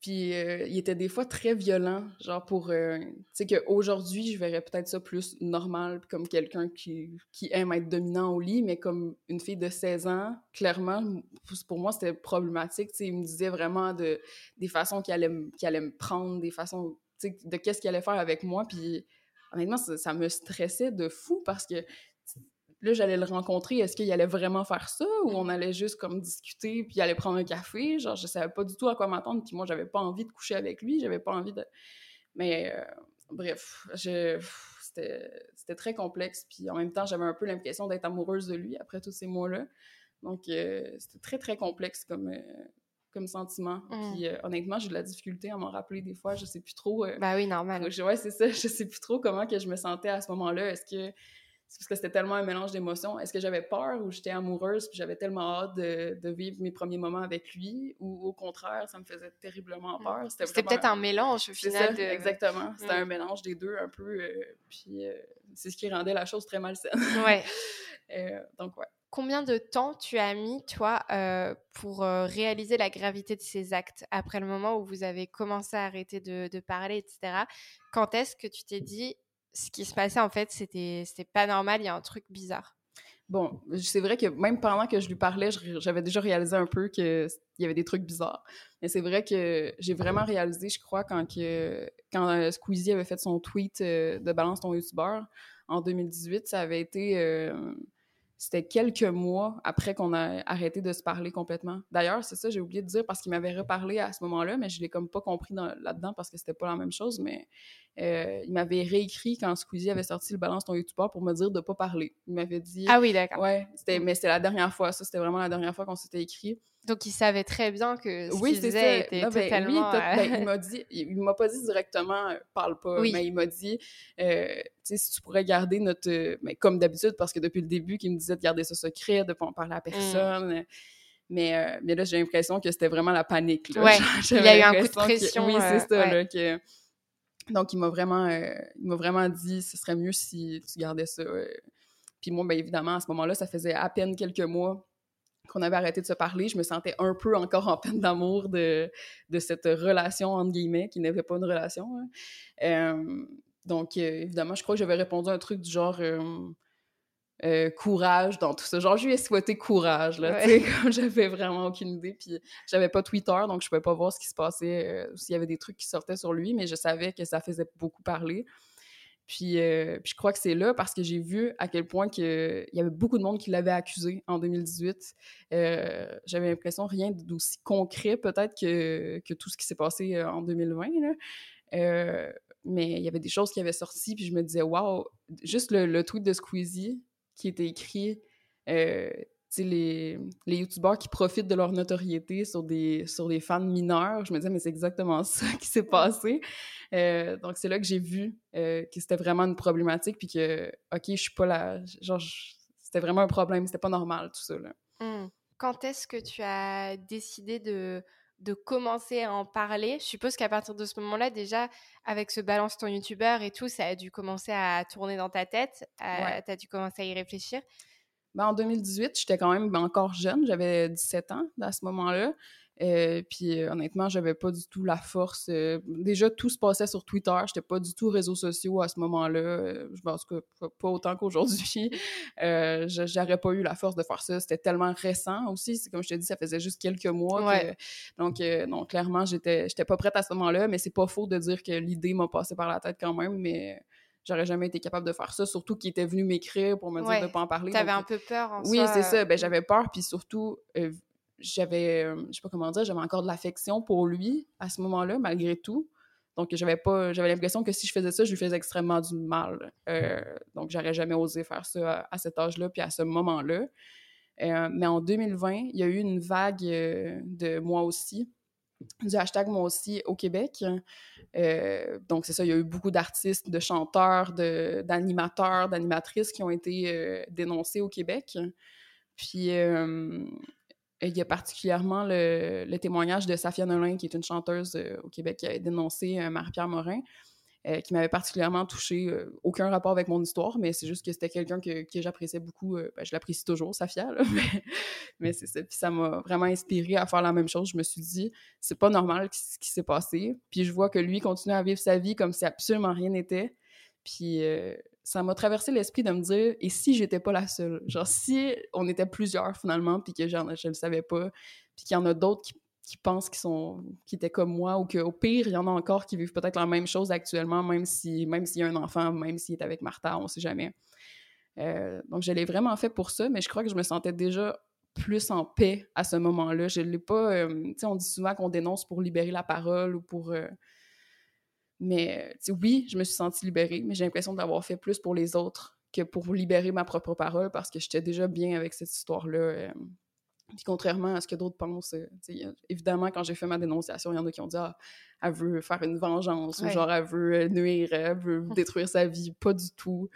Puis euh, il était des fois très violent, genre pour... Euh, tu sais qu'aujourd'hui, je verrais peut-être ça plus normal, comme quelqu'un qui, qui aime être dominant au lit, mais comme une fille de 16 ans, clairement, pour moi, c'était problématique. Tu sais, il me disait vraiment de, des façons qu'il allait, allait me prendre, des façons, tu sais, de qu'est-ce qu'il allait faire avec moi. Puis honnêtement, ça, ça, me stressait de fou parce que là, j'allais le rencontrer. Est-ce qu'il allait vraiment faire ça ou on allait juste comme discuter puis aller prendre un café? Genre, je savais pas du tout à quoi m'attendre. Puis moi, j'avais pas envie de coucher avec lui. J'avais pas envie de. Mais euh, bref, c'était très complexe. Puis en même temps, j'avais un peu l'impression d'être amoureuse de lui après tous ces mois-là. Donc, c'était très, très complexe comme, comme sentiment. Mmh. Puis honnêtement, j'ai de la difficulté à m'en rappeler des fois. Je sais plus trop. bah oui, normal. ouais, c'est ça. Je sais plus trop comment que je me sentais à ce moment-là. Est-ce que c'est parce que c'était tellement un mélange d'émotions. Est-ce que j'avais peur ou j'étais amoureuse puis j'avais tellement hâte de, vivre mes premiers moments avec lui ou au contraire, ça me faisait terriblement mm. peur? C'était peut-être un mélange au final. Ça, Exactement. C'était un mm. mélange des deux un peu. Euh, puis euh, c'est ce qui rendait la chose très malsaine. Ouais. Euh, donc, ouais. Combien de temps tu as mis, toi, pour réaliser la gravité de ces actes? Après le moment où vous avez commencé à arrêter de, de parler, etc. Quand est-ce que tu t'es dit, ce qui se passait, en fait, c'était pas normal, il y a un truc bizarre. Bon, c'est vrai que même pendant que je lui parlais, j'avais déjà réalisé un peu qu'il y avait des trucs bizarres. Mais c'est vrai que j'ai vraiment réalisé, je crois, quand, que, quand euh, Squeezie avait fait son tweet euh, de Balance ton YouTuber en 2018, ça avait été... Euh, c'était quelques mois après qu'on a arrêté de se parler complètement. D'ailleurs, c'est ça, j'ai oublié de dire parce qu'il m'avait reparlé à ce moment-là, mais je l'ai comme pas compris là-dedans parce que c'était pas la même chose. Mais euh, il m'avait réécrit quand Squeezie avait sorti le balance ton YouTuber pour me dire de pas parler. Il m'avait dit. Ah oui, d'accord. Ouais, c'était, mais c'était la dernière fois. Ça, c'était vraiment la dernière fois qu'on s'était écrit. Donc, il savait très bien que ce oui, qu'il disait était ben, totalement... Ben, il euh, m'a dit... Il m'a pas dit directement euh, « parle pas mais il m'a dit euh, tu sais, si tu pourrais garder notre... mais comme d'habitude, parce que depuis le début, qu'il me disait de garder ça secret, de pas en parler à mmh. personne... Mais, mais là, j'ai l'impression que c'était vraiment la panique. Là. Ouais, il y a eu un coup de pression. oui, c'est ça. Là, que... Donc, il m'a vraiment, il m'a vraiment dit ce serait mieux si tu gardais ça. Puis moi, bien évidemment, à ce moment-là, ça faisait à peine quelques mois qu'on avait arrêté de se parler, je me sentais un peu encore en peine d'amour de, de cette relation, entre guillemets, qui n'avait pas une relation. Hein. Euh, donc, euh, évidemment, je crois que j'avais répondu à un truc du genre euh, courage dans tout ça. Genre, je lui ai souhaité courage, là, tu sais, comme j'avais vraiment aucune idée. Puis, j'avais pas Twitter, donc je pouvais pas voir ce qui se passait, s'il y avait des trucs qui sortaient sur lui, mais je savais que ça faisait beaucoup parler. Euh, puis, je crois que c'est là parce que j'ai vu à quel point il y avait beaucoup de monde qui l'avait accusé en 2018. Euh, j'avais l'impression rien d'aussi concret peut-être que, que, tout ce qui s'est passé euh, en 2020. mais il y avait des choses qui avaient sorti, puis je me disais, waouh, juste le, tweet de Squeezie qui était écrit les, les youtubeurs qui profitent de leur notoriété sur des, sur des fans mineurs. Je me disais, mais c'est exactement ça qui s'est passé. Euh, donc, c'est là que j'ai vu euh, que c'était vraiment une problématique, puis que, OK, je suis pas là. Genre, c'était vraiment un problème, c'était pas normal, tout ça. Là. Mmh. Quand est-ce que tu as décidé de, de commencer à en parler? Je suppose qu'à partir de ce moment-là, déjà, avec ce balance ton youtubeur et tout, ça a dû commencer à tourner dans ta tête. Tu as dû commencer à y réfléchir. Ben, en 2018, j'étais quand même encore jeune, j'avais 17 ans à ce moment-là. Euh, puis euh, honnêtement, j'avais pas du tout la force. Euh, déjà, tout se passait sur Twitter. J'étais pas du tout réseaux sociaux à ce moment-là. je pense que pas autant qu'aujourd'hui. J'aurais pas eu la force de faire ça. C'était tellement récent aussi. Comme je te dis, ça faisait juste quelques mois. donc, donc, clairement, j'étais pas prête à ce moment-là. Mais c'est pas faux de dire que l'idée m'a passé par la tête quand même. Mais j'aurais jamais été capable de faire ça, surtout qu'il était venu m'écrire pour me dire de pas en parler. T'avais un peu peur en Oui, c'est ça. Ben, j'avais peur, puis surtout, euh, j'avais, euh, je sais pas comment dire, j'avais encore de l'affection pour lui à ce moment-là, malgré tout. Donc, j'avais pas, j'avais l'impression que si je faisais ça, je lui faisais extrêmement du mal. Euh, donc, j'aurais jamais osé faire ça à, cet âge-là, puis à ce moment-là. mais en 2020, il y a eu une vague de moi aussi du hashtag moi aussi au Québec. Euh, donc, c'est ça, il y a eu beaucoup d'artistes, de chanteurs, d'animateurs, d'animatrices qui ont été euh, dénoncés au Québec. Puis, euh, il y a particulièrement le, témoignage de Safia Nolin, qui est une chanteuse au Québec, qui a dénoncé Marie-Pierre Morin. Euh, qui m'avait particulièrement touché. Euh, aucun rapport avec mon histoire, mais c'est juste que c'était quelqu'un que, j'appréciais beaucoup. Euh, ben, je l'apprécie toujours, Safia, là, mais, mais c'est ça. Puis ça m'a vraiment inspiré à faire la même chose. Je me suis dit, c'est pas normal ce qui s'est passé. Puis je vois que lui continue à vivre sa vie comme si absolument rien n'était. Puis ça m'a traversé l'esprit de me dire, et si j'étais pas la seule? Genre, si on était plusieurs finalement, puis que genre, je le savais pas, puis qu'il y en a d'autres qui qui pensent qu'ils sont qui étaient comme moi ou qu'au pire il y en a encore qui vivent peut-être la même chose actuellement même si même s'il y a un enfant même s'il est avec Martha on sait jamais. Euh, donc je l'ai vraiment fait pour ça mais je crois que je me sentais déjà plus en paix à ce moment-là. Je l'ai pas euh, tu sais on dit souvent qu'on dénonce pour libérer la parole ou pour euh, mais oui je me suis sentie libérée mais j'ai l'impression de l'avoir fait plus pour les autres que pour libérer ma propre parole parce que j'étais déjà bien avec cette histoire là Puis contrairement à ce que d'autres pensent, évidemment, quand j'ai fait ma dénonciation, il y en a qui ont dit Ah, elle veut faire une vengeance, ou genre elle veut nuire, elle veut détruire sa vie. Pas du tout.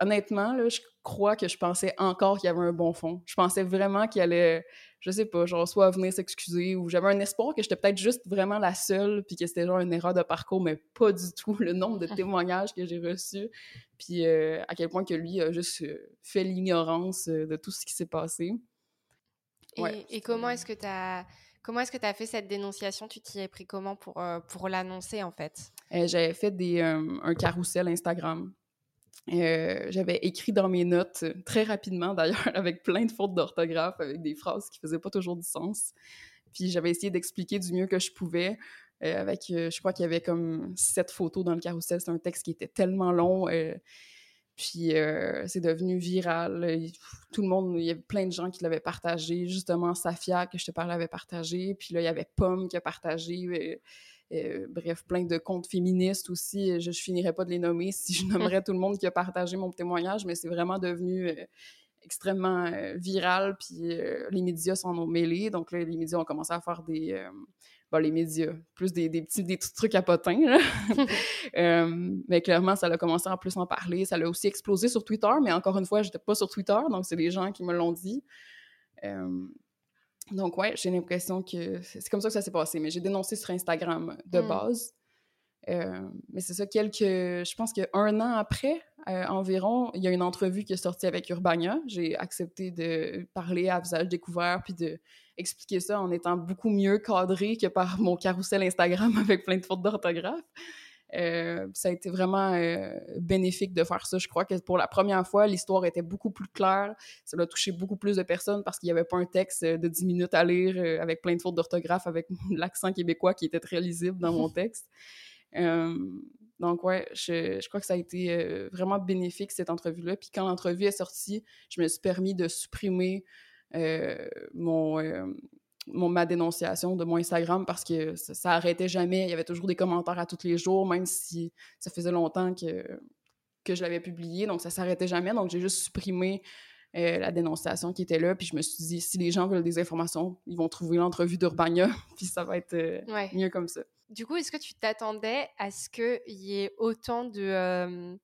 honnêtement, là, je crois que je pensais encore qu'il y avait un bon fond. Je pensais vraiment qu'il allait je sais pas, genre soit venir s'excuser ou j'avais un espoir que j'étais peut-être juste vraiment la seule puis que c'était genre une erreur de parcours, mais pas du tout le nombre de témoignages que j'ai reçus puis euh, à quel point que lui a juste euh, fait l'ignorance euh, de tout ce qui s'est passé. Et, comment est-ce que tu as Comment est-ce que tu as fait cette dénonciation? Tu t'y es pris comment pour, pour l'annoncer, en fait? J'avais fait des, un carrousel Instagram. Euh, j'avais écrit dans mes notes euh, très rapidement d'ailleurs avec plein de fautes d'orthographe avec des phrases qui faisaient pas toujours du sens puis j'avais essayé d'expliquer du mieux que je pouvais euh, avec je crois qu'il y avait comme sept photos dans le carrousel c'est un texte qui était tellement long puis c'est devenu viral tout le monde il y avait plein de gens qui l'avaient partagé justement Safia que je te parlais avait partagé puis là il y avait Pomme qui a partagé euh, bref, plein de comptes féministes aussi. Je, ne finirais pas de les nommer si je nommerais tout le monde qui a partagé mon témoignage, mais c'est vraiment devenu euh, extrêmement euh, viral, puis les médias s'en ont mêlés. Donc là, les médias ont commencé à faire des... Les médias, plus des, petits, des trucs à potins, mais clairement, ça a commencé à plus en parler. Ça l'a aussi explosé sur Twitter, mais encore une fois, j'étais pas sur Twitter, donc c'est des gens qui me l'ont dit. Donc, ouais, j'ai l'impression que c'est comme ça que ça s'est passé. Mais j'ai dénoncé sur Instagram de hmm. base. Euh, mais c'est ça, quelques. Je pense qu'un an après, euh, environ, il y a une entrevue qui est sortie avec Urbania. J'ai accepté de parler à visage découvert puis de expliquer ça en étant beaucoup mieux cadré que par mon carrousel Instagram avec plein de fautes d'orthographe. Euh, ça a été vraiment euh, bénéfique de faire ça. Je crois que pour la première fois, l'histoire était beaucoup plus claire. Ça a touché beaucoup plus de personnes parce qu'il n'y avait pas un texte de 10 minutes à lire avec plein de fautes d'orthographe, avec l'accent québécois qui était très lisible dans mon texte. Donc, ouais, je, je, crois que ça a été vraiment bénéfique, cette entrevue-là. Puis quand l'entrevue est sortie, je me suis permis de supprimer mon mon, ma dénonciation de mon Instagram parce que ça, ça, arrêtait jamais. Il y avait toujours des commentaires à tous les jours, même si ça faisait longtemps que, que je l'avais publié. Donc, ça s'arrêtait jamais. Donc, j'ai juste supprimé la dénonciation qui était là. Puis je me suis dit, si les gens veulent des informations, ils vont trouver l'entrevue d'Urbania, puis ça va être mieux comme ça. Du coup, est-ce que tu t'attendais à ce qu'il y ait autant de, euh,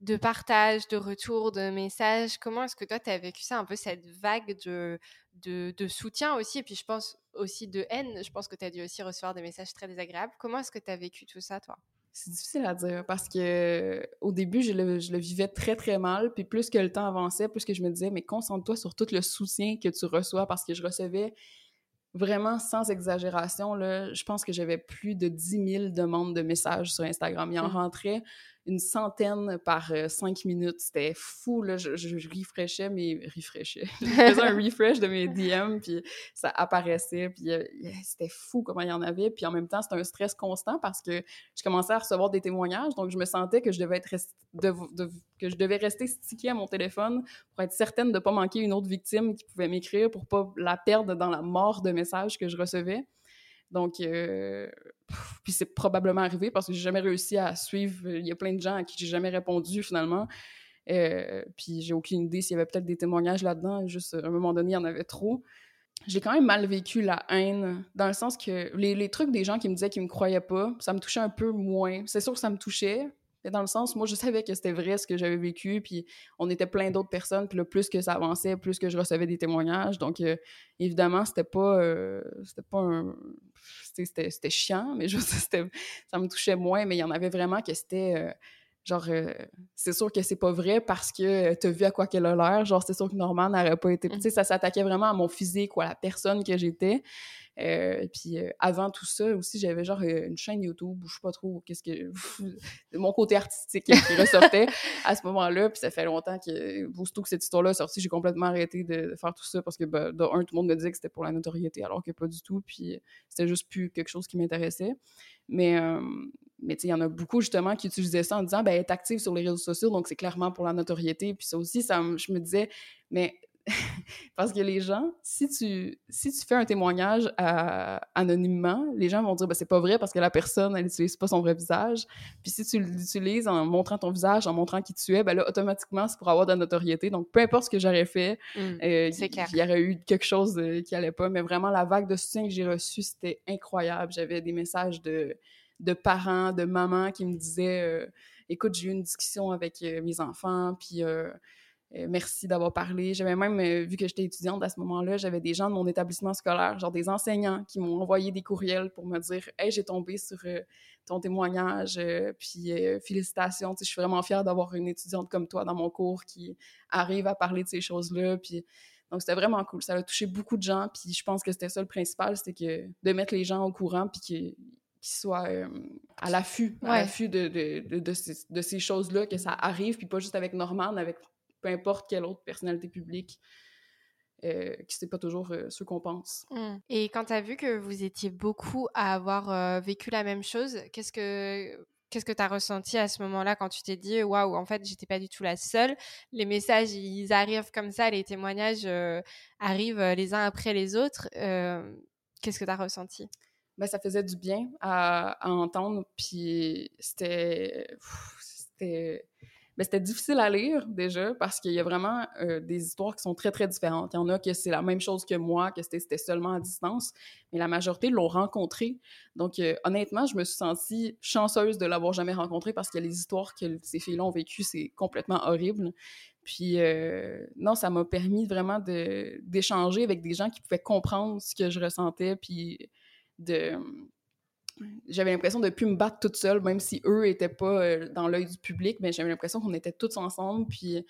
de partage, de retour, de messages? Comment est-ce que toi, tu as vécu ça, un peu cette vague de, de, soutien aussi, et puis je pense aussi de haine. Je pense que tu as dû aussi recevoir des messages très désagréables. Comment est-ce que tu as vécu tout ça, toi? C'est difficile à dire parce que au début, je le, vivais très, très mal. Puis plus que le temps avançait, plus que je me disais, mais concentre-toi sur tout le soutien que tu reçois parce que je recevais vraiment sans exagération. Là, je pense que j'avais plus de 10 000 demandes de messages sur Instagram. Il en mmh. rentrait une centaine par euh, cinq minutes. C'était fou, là. Je, je, refreshais mes... Refreshais. je un refresh de mes DM, puis ça apparaissait, puis euh, c'était fou comment il y en avait. Puis en même temps, c'était un stress constant parce que je commençais à recevoir des témoignages, donc je me sentais que je devais être que je devais rester stické à mon téléphone pour être certaine de ne pas manquer une autre victime qui pouvait m'écrire pour pas la perdre dans la mort de messages que je recevais. Donc, euh, puis c'est probablement arrivé parce que j'ai jamais réussi à suivre. Il y a plein de gens à qui j'ai jamais répondu finalement. Euh, puis j'ai aucune idée s'il y avait peut-être des témoignages là-dedans. Juste à un moment donné, il y en avait trop. J'ai quand même mal vécu la haine, dans le sens que les, les trucs des gens qui me disaient qu'ils me croyaient pas, ça me touchait un peu moins. C'est sûr que ça me touchait, dans le sens, moi, je savais que c'était vrai ce que j'avais vécu, puis on était plein d'autres personnes, puis le plus que ça avançait, plus que je recevais des témoignages. Donc, euh, évidemment, c'était pas, euh, c'était pas un... C'était chiant, mais je ça me touchait moins, mais il y en avait vraiment que c'était... Euh, genre, c'est sûr que c'est pas vrai parce que t'as vu à quoi qu'elle a l'air. Genre, c'est sûr que Norman n'aurait pas été... Tu sais, ça s'attaquait vraiment à mon physique ou à la personne que j'étais. Euh, puis euh, avant tout ça aussi, j'avais genre euh, une chaîne YouTube où je sais pas trop qu'est-ce que mon côté artistique qui ressortait à ce moment-là. Puis ça fait longtemps que aussitôt que cette histoire-là est sortie, j'ai complètement arrêté de, faire tout ça parce que ben, tout le monde me disait que c'était pour la notoriété alors que pas du tout. Puis c'était juste plus quelque chose qui m'intéressait. Mais mais tu sais, il y en a beaucoup justement qui utilisaient ça en disant ben est active sur les réseaux sociaux donc c'est clairement pour la notoriété. Puis ça aussi, ça, je me disais mais parce que les gens, si tu, si tu fais un témoignage anonymement, les gens vont dire ben, c'est pas vrai parce que la personne, elle n'utilise pas son vrai visage. Puis si tu l'utilises en montrant ton visage, en montrant qui tu es, ben là, automatiquement, c'est pour avoir de la notoriété. Donc, peu importe ce que j'aurais fait, mmh, euh, il y aurait eu quelque chose euh, qui allait pas. Mais vraiment, la vague de soutien que j'ai reçue, c'était incroyable. J'avais des messages de, de parents, de mamans qui me disaient euh, Écoute, j'ai eu une discussion avec mes enfants, puis euh, merci d'avoir parlé. J'avais même, euh, vu que j'étais étudiante à ce moment-là, j'avais des gens de mon établissement scolaire, genre des enseignants qui m'ont envoyé des courriels pour me dire Hey, j'ai tombé sur euh, ton témoignage, puis félicitations. je suis vraiment fière d'avoir une étudiante comme toi dans mon cours qui arrive à parler de ces choses-là. Puis donc, c'était vraiment cool. Ça a touché beaucoup de gens, puis je pense que c'était ça le principal, c'était que de mettre les gens au courant, puis qu'ils soient à l'affût, à l'affût de, de, de, ces, de ces choses-là, que ça arrive, puis pas juste avec Norman, avec peu importe quelle autre personnalité publique. Euh, qui c'est pas toujours euh, ce qu'on pense. Mmh. Et quand tu as vu que vous étiez beaucoup à avoir euh, vécu la même chose, qu'est-ce que qu'est-ce que tu as ressenti à ce moment-là quand tu t'es dit waouh, en fait, j'étais pas du tout la seule? Les messages, ils arrivent comme ça, les témoignages arrivent les uns après les autres. qu'est-ce que tu as ressenti? Ben, ça faisait du bien à, à entendre, puis c'était c'était mais c'était difficile à lire déjà parce qu'il y a vraiment euh, des histoires qui sont très, très différentes. Il y en a que c'est la même chose que moi, que c'était seulement à distance, mais la majorité l'ont rencontré. Donc, euh, honnêtement, je me suis sentie chanceuse de l'avoir jamais rencontré parce que les histoires que ces filles-là ont vécues, c'est complètement horrible. Puis, euh, non, ça m'a permis vraiment d'échanger avec des gens qui pouvaient comprendre ce que je ressentais, puis de j'avais l'impression de plus me battre toute seule, même si eux étaient pas euh, dans l'œil du public, mais j'avais l'impression qu'on était tous ensemble, puis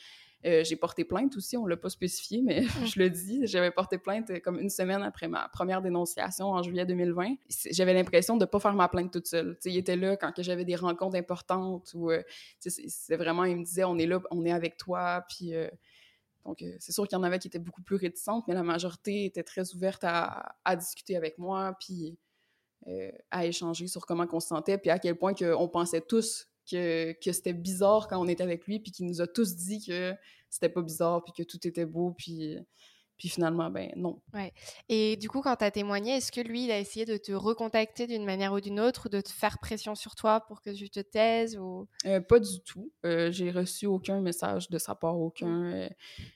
euh, j'ai porté plainte aussi, on l'a pas spécifié, mais je le dis, j'avais porté plainte euh, comme une semaine après ma première dénonciation en juillet 2020. J'avais l'impression de pas faire ma plainte toute seule. sais, il était là quand j'avais des rencontres importantes, ou c'est vraiment, il me disait, on est là, on est avec toi, puis... Donc, c'est sûr qu'il y en avait qui étaient beaucoup plus réticentes, mais la majorité était très ouverte à, à discuter avec moi. Puis, euh, à échanger sur comment on se sentait, puis à quel point on pensait tous que, que c'était bizarre quand on était avec lui, puis qu'il nous a tous dit que c'était pas bizarre, puis que tout était beau, puis puis finalement, ben non. Ouais. Et du coup, quand tu as témoigné, est-ce que lui, il a essayé de te recontacter d'une manière ou d'une autre, ou de te faire pression sur toi pour que tu te taises ou... Euh, pas du tout. Euh, j'ai reçu aucun message de sa part, aucun mmh. euh,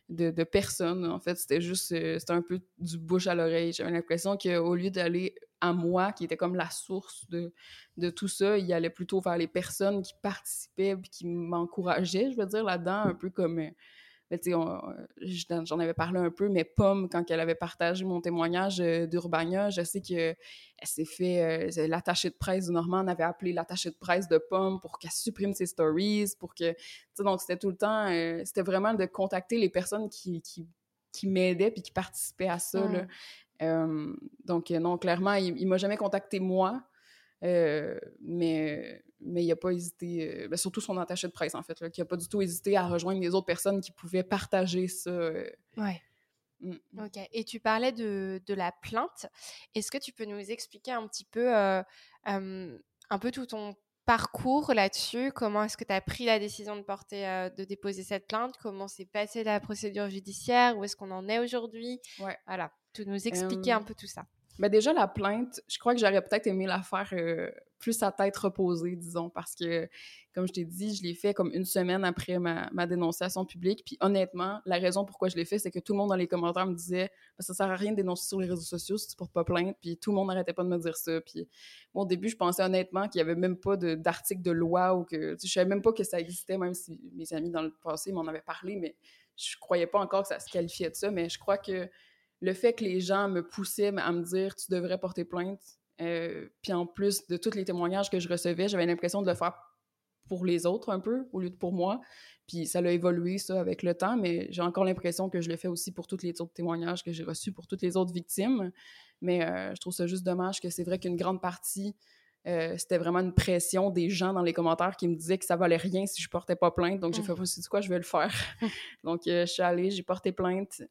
de, de, personne. En fait, c'était juste, c'était un peu du bouche à l'oreille. J'avais l'impression qu'au lieu d'aller à moi, qui était comme la source de, de tout ça, il allait plutôt vers les personnes qui participaient, qui m'encourageaient, je veux dire, là-dedans, un peu comme j'en avais parlé un peu, mais Pomme, quand elle avait partagé mon témoignage euh, d'Urbania, je sais qu'elle s'est fait, euh, l'attaché de presse de Normand avait appelé l'attaché de presse de Pomme pour qu'elle supprime ses stories, pour que, donc c'était tout le temps, euh, c'était vraiment de contacter les personnes qui, qui, qui m'aidaient puis qui participaient à ça, donc non, clairement, il, il m'a jamais contacté moi, mais mais il n'a pas hésité, euh, ben, surtout son attaché de presse, en fait, là, qui n'a pas du tout hésité à rejoindre les autres personnes qui pouvaient partager ça. Euh. Ouais. Mmh. Ok. Et tu parlais de, de la plainte. Est-ce que tu peux nous expliquer un petit peu, euh, un peu tout ton parcours là-dessus? Comment est-ce que tu as pris la décision de porter, de déposer cette plainte? Comment s'est passée la procédure judiciaire? Où est-ce qu'on en est aujourd'hui? Ouais. Voilà. Tu nous expliquer un peu tout ça. Ben déjà, la plainte, je crois que j'aurais peut-être aimé la faire euh, plus à tête reposée, disons, parce que, comme je t'ai dit, je l'ai fait comme une semaine après ma, ma, dénonciation publique. Puis honnêtement, la raison pourquoi je l'ai fait, c'est que tout le monde dans les commentaires me disait ben, ça sert à rien de dénoncer sur les réseaux sociaux si tu portes pas plainte. Puis tout le monde n'arrêtait pas de me dire ça. Puis au début, je pensais honnêtement qu'il y avait même pas d'article de, loi ou que. Je savais même pas que ça existait, même si mes amis dans le passé m'en avaient parlé, mais je croyais pas encore que ça se qualifiait de ça. Mais je crois que le fait que les gens me poussaient à me dire tu devrais porter plainte, euh, puis en plus de tous les témoignages que je recevais, j'avais l'impression de le faire pour les autres un peu au lieu de pour moi. Puis ça a évolué ça avec le temps, mais j'ai encore l'impression que je le fais aussi pour tous les autres témoignages que j'ai reçus pour toutes les autres victimes. Mais euh, je trouve ça juste dommage que c'est vrai qu'une grande partie euh, c'était vraiment une pression des gens dans les commentaires qui me disaient que ça valait rien si je portais pas plainte. Donc, j'ai mmh. fait, c'est quoi, je vais le faire. donc, je suis allée, j'ai porté plainte.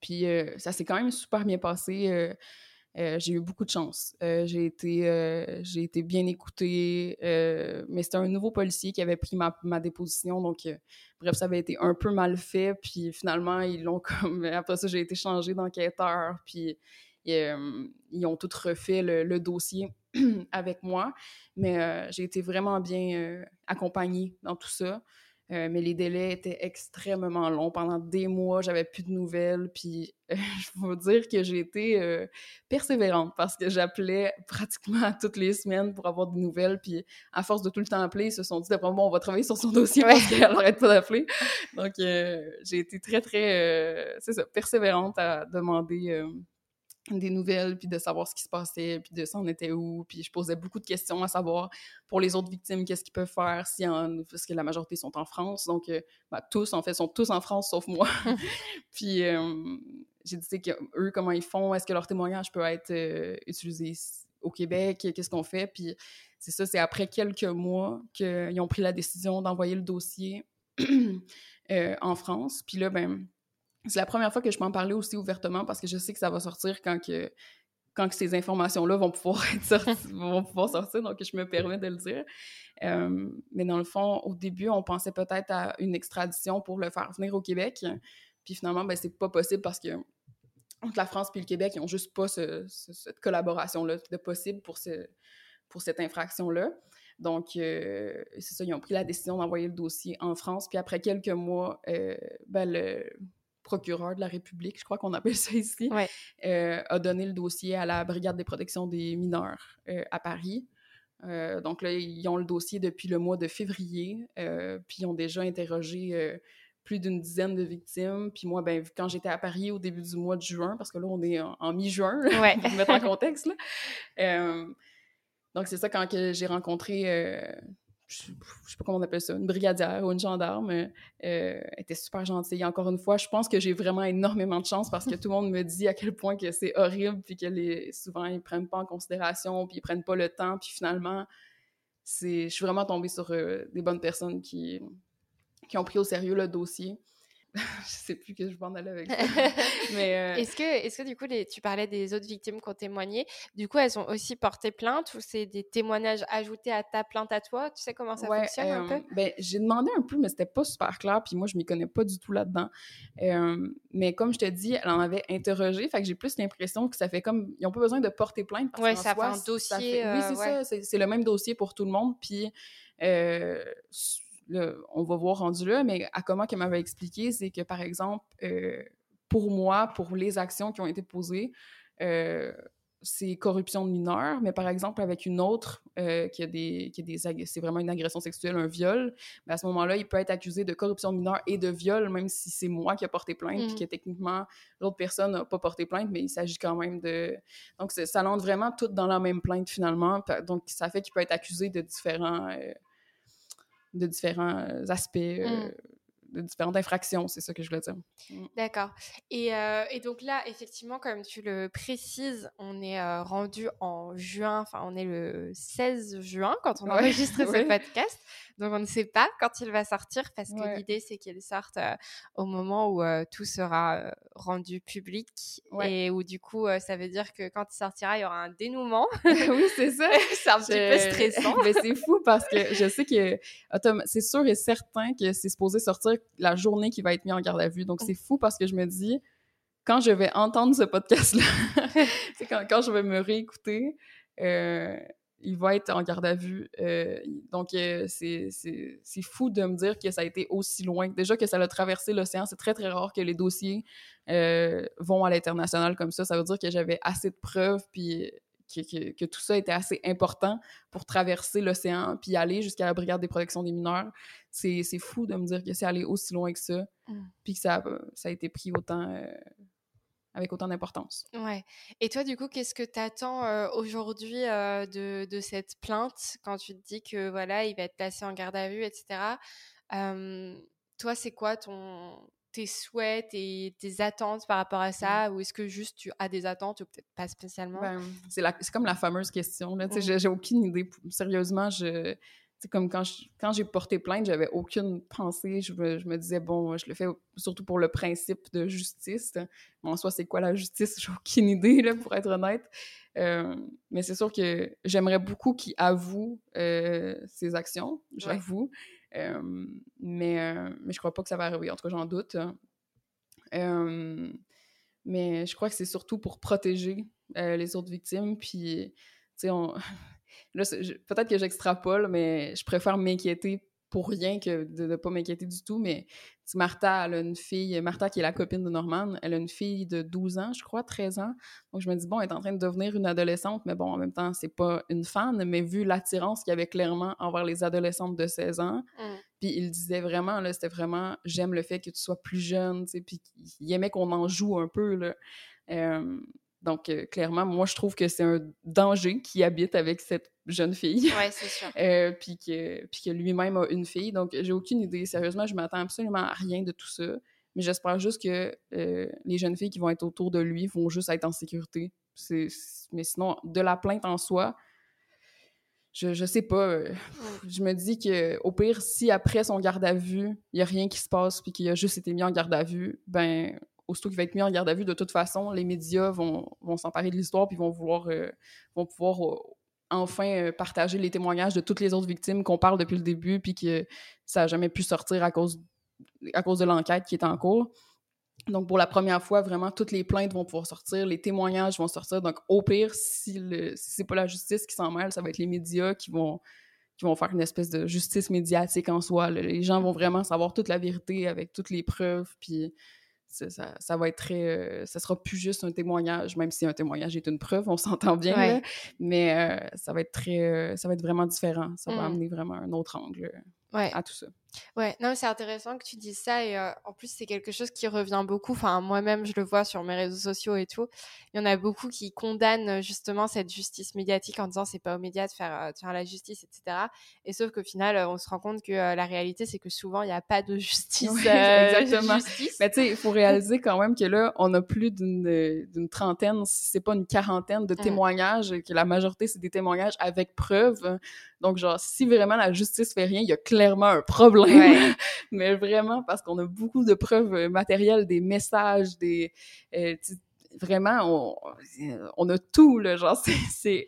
Puis euh, ça s'est quand même super bien passé. Euh, j'ai eu beaucoup de chance. j'ai été, j'ai été bien écoutée, mais c'était un nouveau policier qui avait pris ma, ma déposition, donc bref, ça avait été un peu mal fait, puis finalement, ils l'ont comme... Après ça, j'ai été changée d'enquêteur, puis ils ont tout refait le, dossier avec moi, mais j'ai été vraiment bien accompagnée dans tout ça. Euh, mais les délais étaient extrêmement longs. Pendant des mois, j'avais plus de nouvelles. Puis, je veux dire que j'ai été euh, persévérante parce que j'appelais pratiquement toutes les semaines pour avoir des nouvelles. Puis, à force de tout le temps appeler, ils se sont dit, d'après moi, on va travailler sur son dossier parce qu'elle n'arrête pas d'appeler. Donc, euh, j'ai été très, très, c'est ça, persévérante à demander des nouvelles, puis de savoir ce qui se passait, puis de s'en était où, puis je posais beaucoup de questions à savoir pour les autres victimes, qu'est-ce qu'ils peuvent faire, si en, parce que la majorité sont en France, donc euh, ben, tous, en fait, sont tous en France, sauf moi. puis euh, j'ai dit que eux, comment ils font, est-ce que leur témoignage peut être euh, utilisé au Québec, qu'est-ce qu'on fait, puis c'est ça, c'est après quelques mois qu'ils ont pris la décision d'envoyer le dossier en France, puis là, ben c'est la première fois que je m'en parlais aussi ouvertement parce que je sais que ça va sortir quand que quand ces informations-là vont pouvoir vont pouvoir sortir, donc je me permets de le dire. Euh, mais dans le fond, au début, on pensait peut-être à une extradition pour le faire venir au Québec. Puis finalement, ben, c'est pas possible parce que entre la France et le Québec, ils ont juste pas cette collaboration-là de possible pour, ce, pour cette infraction-là. Donc, euh, c'est ça, ils ont pris la décision d'envoyer le dossier en France. Puis après quelques mois, euh, ben, le, procureur de la République, je crois qu'on appelle ça ici, euh, a donné le dossier à la Brigade des protections des mineurs euh, à Paris. Euh, donc là, ils ont le dossier depuis le mois de février, puis ils ont déjà interrogé plus d'une dizaine de victimes. Puis moi, ben, quand j'étais à Paris au début du mois de juin, parce que là, on est en, mi-juin, pour mettre en contexte, donc c'est ça, quand j'ai rencontré je, sais pas comment on appelle ça, une brigadière ou une gendarme, euh, était super gentille. Encore une fois, je pense que j'ai vraiment énormément de chance parce que tout le monde me dit à quel point que c'est horrible, puis que souvent ils prennent pas en considération, puis ils prennent pas le temps, puis finalement, je suis vraiment tombée sur euh, des bonnes personnes qui ont pris au sérieux le dossier. je sais plus que je vais en aller avec ça. Mais euh, est-ce que, est-ce que du coup, les, tu parlais des autres victimes qui ont témoigné, du coup, elles ont aussi porté plainte ou c'est des témoignages ajoutés à ta plainte à toi? Tu sais comment ça fonctionne un peu? ben, j'ai demandé un peu, mais c'était pas super clair. Puis moi, je m'y connais pas du tout là-dedans. mais comme je te dis, elle en avait interrogé, fait que j'ai plus l'impression que ça fait comme ils ont pas besoin de porter plainte. Oui, ça fait un dossier. oui, c'est ça. C'est, le même dossier pour tout le monde. Puis on va voir rendu là, mais à comment qu'elle m'avait expliqué, c'est que, par exemple, euh, pour moi, pour les actions qui ont été posées, euh, c'est corruption de mineurs, mais par exemple, avec une autre euh, qui a des, qui a des c'est vraiment une agression sexuelle, un viol, ben, à ce moment-là, il peut être accusé de corruption de mineurs et de viol, même si c'est moi qui ai porté plainte, puis mm. que techniquement, l'autre personne n'a pas porté plainte, mais il s'agit quand même de... Donc, ça l'entre vraiment tout dans la même plainte, finalement. Donc, ça fait qu'il peut être accusé de différents de différents euh, aspects, euh, mmh. De différentes infractions, c'est ça que je voulais dire. Mmh. D'accord. Et, euh, et, donc là, effectivement, comme tu le précises, on est rendu en juin, enfin on est le 16 juin quand on enregistre ce podcast. Donc on ne sait pas quand il va sortir parce que l'idée c'est qu'il sorte au moment où tout sera rendu public et où du coup ça veut dire que quand il sortira il y aura un dénouement. oui c'est ça. c'est un petit peu stressant. Mais c'est fou parce que je sais que c'est sûr et certain que c'est supposé sortir la journée qui va être mis en garde à vue. Donc c'est fou parce que je me dis quand je vais entendre ce podcast-là, quand, quand, je vais me réécouter, euh, il va être en garde à vue. Euh, donc, euh, c'est fou de me dire que ça a été aussi loin. Déjà que ça a traversé l'océan, c'est très, très rare que les dossiers vont à l'international comme ça. Ça veut dire que j'avais assez de preuves, puis que, que, tout ça était assez important pour traverser l'océan, puis aller jusqu'à la Brigade des protections des mineurs. C'est fou de me dire que c'est allé aussi loin que ça, mmh. puis que ça, ça a été pris autant avec autant d'importance. Ouais. Et toi, du coup, qu'est-ce que tu attends euh, aujourd'hui euh, de, de, cette plainte quand tu te dis que voilà, il va être placé en garde à vue, etc. toi, c'est quoi ton tes souhaits et tes attentes par rapport à mmh. ça? Ou est-ce que juste tu as des attentes ou peut-être pas spécialement? Ben, c'est comme la fameuse question là mmh. j'ai aucune idée sérieusement je c'est comme quand quand j'ai porté plainte, j'avais aucune pensée. Je me, je me, disais, bon, je le fais surtout pour le principe de justice. en soi, c'est quoi la justice? J'ai aucune idée, là, pour être honnête. Euh, mais c'est sûr que j'aimerais beaucoup qu'il avoue euh, ses actions, j'avoue. Euh, mais, mais je crois pas que ça va arriver. En tout cas, j'en doute. mais je crois que c'est surtout pour protéger les autres victimes. Puis, tu sais, on peut-être que j'extrapole, mais je préfère m'inquiéter pour rien que de ne pas m'inquiéter du tout. Mais Martha, elle a une fille, Martha qui est la copine de Norman, elle a une fille de 12 ans, je crois, 13 ans. Donc je me dis, bon, elle est en train de devenir une adolescente, mais bon, en même temps, c'est pas une fan, mais vu l'attirance qu'il y avait clairement envers les adolescentes de 16 ans, mm. puis il disait vraiment, là, c'était vraiment, j'aime le fait que tu sois plus jeune, tu sais, puis il aimait qu'on en joue un peu, là. Euh, donc, euh, clairement, moi, je trouve que c'est un danger qui habite avec cette jeune fille. Oui, c'est sûr. euh, puis que, puis que lui-même a une fille. Donc, j'ai aucune idée. Sérieusement, je m'attends absolument à rien de tout ça. Mais j'espère juste que euh, les jeunes filles qui vont être autour de lui vont juste être en sécurité. mais sinon, de la plainte en soi, je, je sais pas. Euh, je me dis que au pire, si après son garde à vue, il y a rien qui se passe puis qu'il a juste été mis en garde à vue, ben aussitôt qu'il va être mis en garde à vue, de toute façon, les médias vont, vont s'emparer de l'histoire puis vont vouloir euh, vont pouvoir euh, enfin euh, partager les témoignages de toutes les autres victimes qu'on parle depuis le début puis que ça n'a jamais pu sortir à cause, à cause de l'enquête qui est en cours. Donc, pour la première fois, vraiment, toutes les plaintes vont pouvoir sortir, les témoignages vont sortir. Donc, au pire, si, le, si c'est pas la justice qui s'en mêle, ça va être les médias qui vont, qui vont faire une espèce de justice médiatique en soi. Les gens vont vraiment savoir toute la vérité avec toutes les preuves, puis ça, ça, va être très. Euh, ça sera plus juste un témoignage, même si un témoignage est une preuve, on s'entend bien, mais euh, ça va être très. Euh, ça va être vraiment différent. Ça va mmh. amener vraiment un autre angle à tout ça. Ouais, non, c'est intéressant que tu dises ça et euh, en plus c'est quelque chose qui revient beaucoup. Enfin, moi-même je le vois sur mes réseaux sociaux et tout. Il y en a beaucoup qui condamnent justement cette justice médiatique en disant c'est pas aux médias de faire, euh, faire la justice, etc. Et sauf qu'au final, on se rend compte que la réalité c'est que souvent il n'y a pas de justice. exactement. Mais tu sais, il faut réaliser quand même que là, on a plus d'une trentaine, si c'est pas une quarantaine de mmh. témoignages, que la majorité c'est des témoignages avec preuves. Donc genre, si vraiment la justice fait rien, il y a clairement un problème mais vraiment parce qu'on a beaucoup de preuves euh, matérielles, des messages, des euh, vraiment on, on, a tout là, genre c'est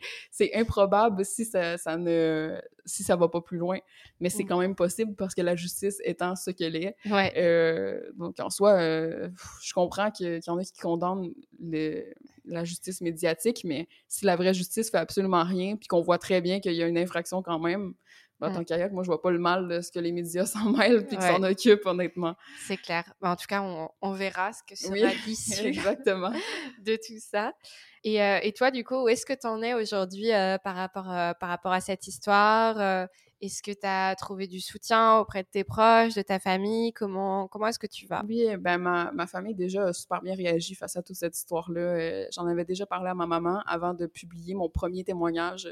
improbable si ça, ça ne si ça va pas plus loin, mais c'est mm. quand même possible parce que la justice étant ce qu'elle est. Euh, donc en soi, je comprends qu'il y en a qui condamnent la justice médiatique, mais si la vraie justice fait absolument rien, puis qu'on voit très bien qu'il y a une infraction quand même, en tant qu'ailleurs, moi, je vois pas le mal de ce que les médias s'en mêlent puis qu'ils s'en occupent, honnêtement. C'est clair. en tout cas, on, verra ce que sera oui, exactement. de tout ça. Et, euh, et, toi, du coup, où est-ce que tu en es aujourd'hui euh, par, rapport, euh, par rapport à cette histoire Est-ce que tu as trouvé du soutien auprès de tes proches, de ta famille? Comment, comment est-ce que tu vas? Oui, ben, ma, ma, famille déjà a super bien réagi face à toute cette histoire-là. J'en avais déjà parlé à ma maman avant de publier mon premier témoignage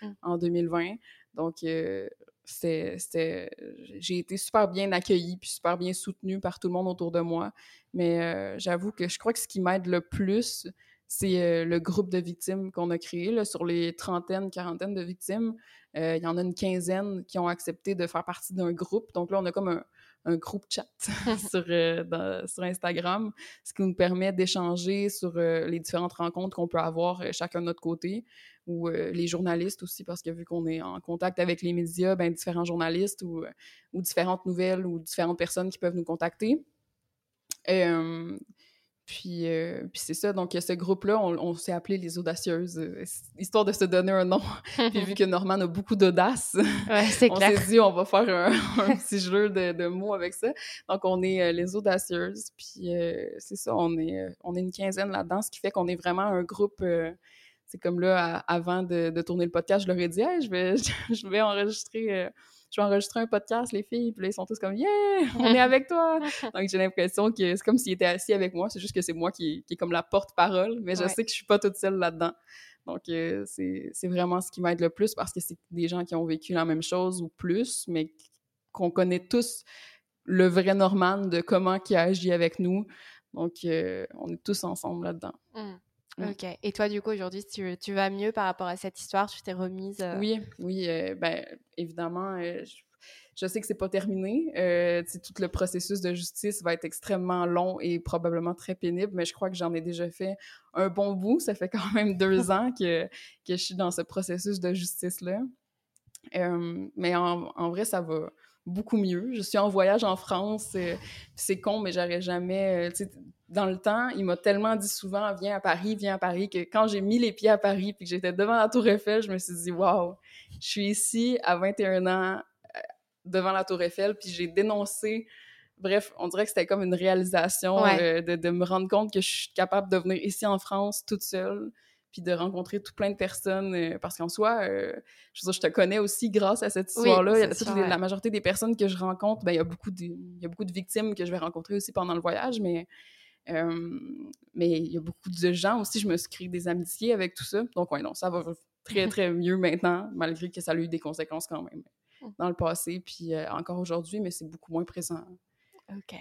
mmh. en 2020. Donc, euh, c'était, j'ai été super bien accueillie puis super bien soutenue par tout le monde autour de moi. Mais euh, j'avoue que je crois que ce qui m'aide le plus, c'est euh, le groupe de victimes qu'on a créé. Là, sur les trentaines, quarantaines de victimes, il y en a une quinzaine qui ont accepté de faire partie d'un groupe. Donc là, on a comme un, un groupe chat sur, sur Instagram, ce qui nous permet d'échanger sur les différentes rencontres qu'on peut avoir chacun de notre côté ou euh, les journalistes aussi, parce que vu qu'on est en contact avec les médias, ben, différents journalistes ou, euh, ou différentes nouvelles ou différentes personnes qui peuvent nous contacter. puis, euh, puis c'est ça, donc ce groupe-là, on, s'est appelé les audacieuses, histoire de se donner un nom. puis vu que Norman a beaucoup d'audace, ouais, on s'est dit on va faire un, petit jeu de, de, mots avec ça. Donc on est les audacieuses, puis c'est ça, on est, on est une quinzaine là-dedans, ce qui fait qu'on est vraiment un groupe c'est comme là, avant de, tourner le podcast, je leur ai dit hey, je vais, je vais enregistrer. Euh, je vais enregistrer un podcast, les filles. Puis là, ils sont tous comme, yeah, on est avec toi. Donc, j'ai l'impression que c'est comme s'ils étaient assis avec moi. C'est juste que c'est moi qui, qui est comme la porte-parole. Mais je sais que je suis pas toute seule là-dedans. Donc, euh, c'est vraiment ce qui m'aide le plus parce que c'est des gens qui ont vécu la même chose ou plus, mais qu'on connaît tous le vrai Norman de comment il agit avec nous. Donc, euh, on est tous ensemble là-dedans. Mm. Ok. Et toi, du coup, aujourd'hui, tu, tu, vas mieux par rapport à cette histoire? Tu t'es remise Oui, oui. ben, évidemment, je je sais que c'est pas terminé. Euh, tout le processus de justice va être extrêmement long et probablement très pénible, mais je crois que j'en ai déjà fait un bon bout. Ça fait quand même deux ans que, que je suis dans ce processus de justice-là. Euh, mais en, en, vrai, ça va beaucoup mieux. Je suis en voyage en France. Euh, c'est con, mais j'aurais jamais... Euh, dans le temps, il m'a tellement dit souvent « Viens à Paris, viens à Paris » que quand j'ai mis les pieds à Paris puis que j'étais devant la Tour Eiffel, je me suis dit « Wow, je suis ici à 21 ans devant la Tour Eiffel, puis j'ai dénoncé. Bref, on dirait que c'était comme une réalisation euh, de, de, me rendre compte que je suis capable de venir ici en France toute seule, puis de rencontrer tout plein de personnes. Euh, parce qu'en soi, euh, je veux dire, je te connais aussi grâce à cette histoire-là. La majorité des personnes que je rencontre, ben, il y, a beaucoup de, il y a beaucoup de victimes que je vais rencontrer aussi pendant le voyage, mais. mais il y a beaucoup de gens aussi, je me suis créé des amitiés avec tout ça. Donc, ouais, non, ça va très, très mieux maintenant, malgré que ça a eu des conséquences quand même. Mmh. dans le passé, puis euh, encore aujourd'hui, mais c'est beaucoup moins présent. OK.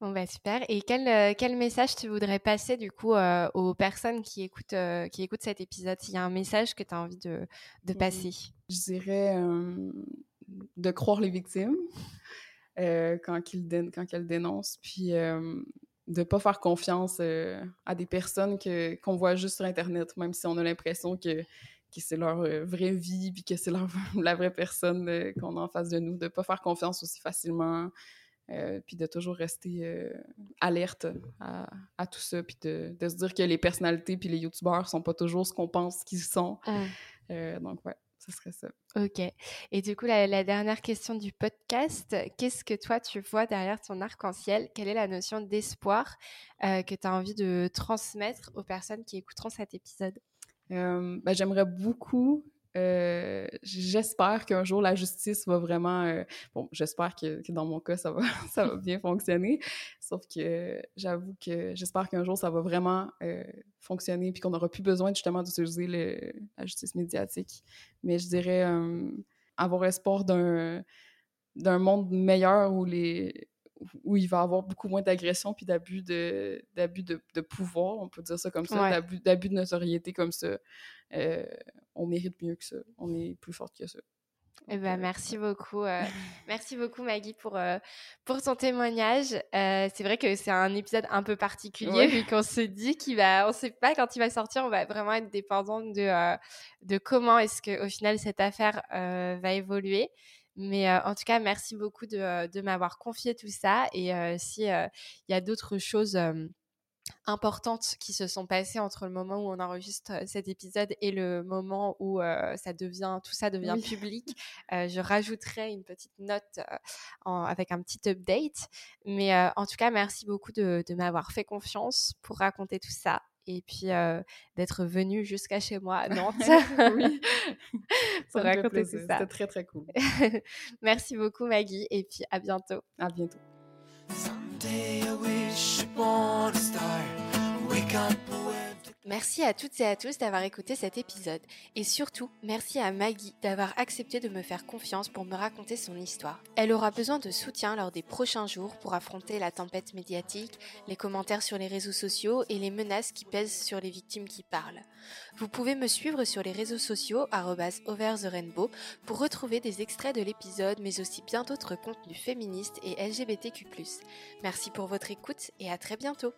Bon, bah super. Et quel, euh, quel message tu voudrais passer du coup euh, aux personnes qui écoutent, qui écoutent cet épisode? S'il y a un message que tu as envie de, de mmh. passer? Je dirais de croire les victimes quand, qu'elles dénoncent, puis de ne pas faire confiance à des personnes que, qu'on voit juste sur Internet, même si on a l'impression que que c'est leur euh, vraie vie, puis que c'est la vraie personne euh, qu'on a en face de nous, de pas faire confiance aussi facilement, euh, puis de toujours rester alerte à, tout ça, puis de, se dire que les personnalités puis les youtubeurs sont pas toujours ce qu'on pense qu'ils sont. Mmh. donc, ouais, ce serait ça. Ok. Et du coup, la, la dernière question du podcast, qu'est-ce que toi tu vois derrière ton arc-en-ciel? Quelle est la notion d'espoir que tu as envie de transmettre aux personnes qui écouteront cet épisode? Euh, ben, j'aimerais beaucoup euh, j'espère qu'un jour la justice va vraiment. Euh, bon, j'espère que, dans mon cas ça va, ça va bien fonctionner. Sauf que j'avoue que j'espère qu'un jour ça va vraiment fonctionner puis qu'on n'aura plus besoin justement d'utiliser la justice médiatique. Mais je dirais avoir espoir d'un d'un monde meilleur où les où il va y avoir beaucoup moins d'agression puis d'abus de, d'abus de, de, pouvoir, on peut dire ça comme ça, d'abus, d'abus de notoriété comme ça. Euh, on mérite mieux que ça. On est plus forte que ça. Eh ben, euh, merci beaucoup. Euh, merci beaucoup, Maggie, pour, pour ton témoignage. c'est vrai que c'est un épisode un peu particulier, vu qu'on se dit qu'il va, on sait pas quand il va sortir, on va vraiment être dépendant de, de comment est-ce qu'au final cette affaire va évoluer. Mais en tout cas, merci beaucoup de, de m'avoir confié tout ça. Et s'il y a d'autres choses importantes qui se sont passées entre le moment où on enregistre cet épisode et le moment où ça devient tout ça devient public, je rajouterai une petite note avec un petit update. Mais en tout cas, merci beaucoup de, de m'avoir fait confiance pour raconter tout ça et puis d'être venu jusqu'à chez moi à Nantes. oui, pour raconter tout ça. C'était très, très cool. Merci beaucoup, Maggie, et puis à bientôt. À bientôt. Merci à toutes et à tous d'avoir écouté cet épisode et surtout merci à Maggie d'avoir accepté de me faire confiance pour me raconter son histoire. Elle aura besoin de soutien lors des prochains jours pour affronter la tempête médiatique, les commentaires sur les réseaux sociaux et les menaces qui pèsent sur les victimes qui parlent. Vous pouvez me suivre sur les réseaux sociaux @overtherainbow pour retrouver des extraits de l'épisode mais aussi bien d'autres contenus féministes et LGBTQ+. Merci pour votre écoute et à très bientôt.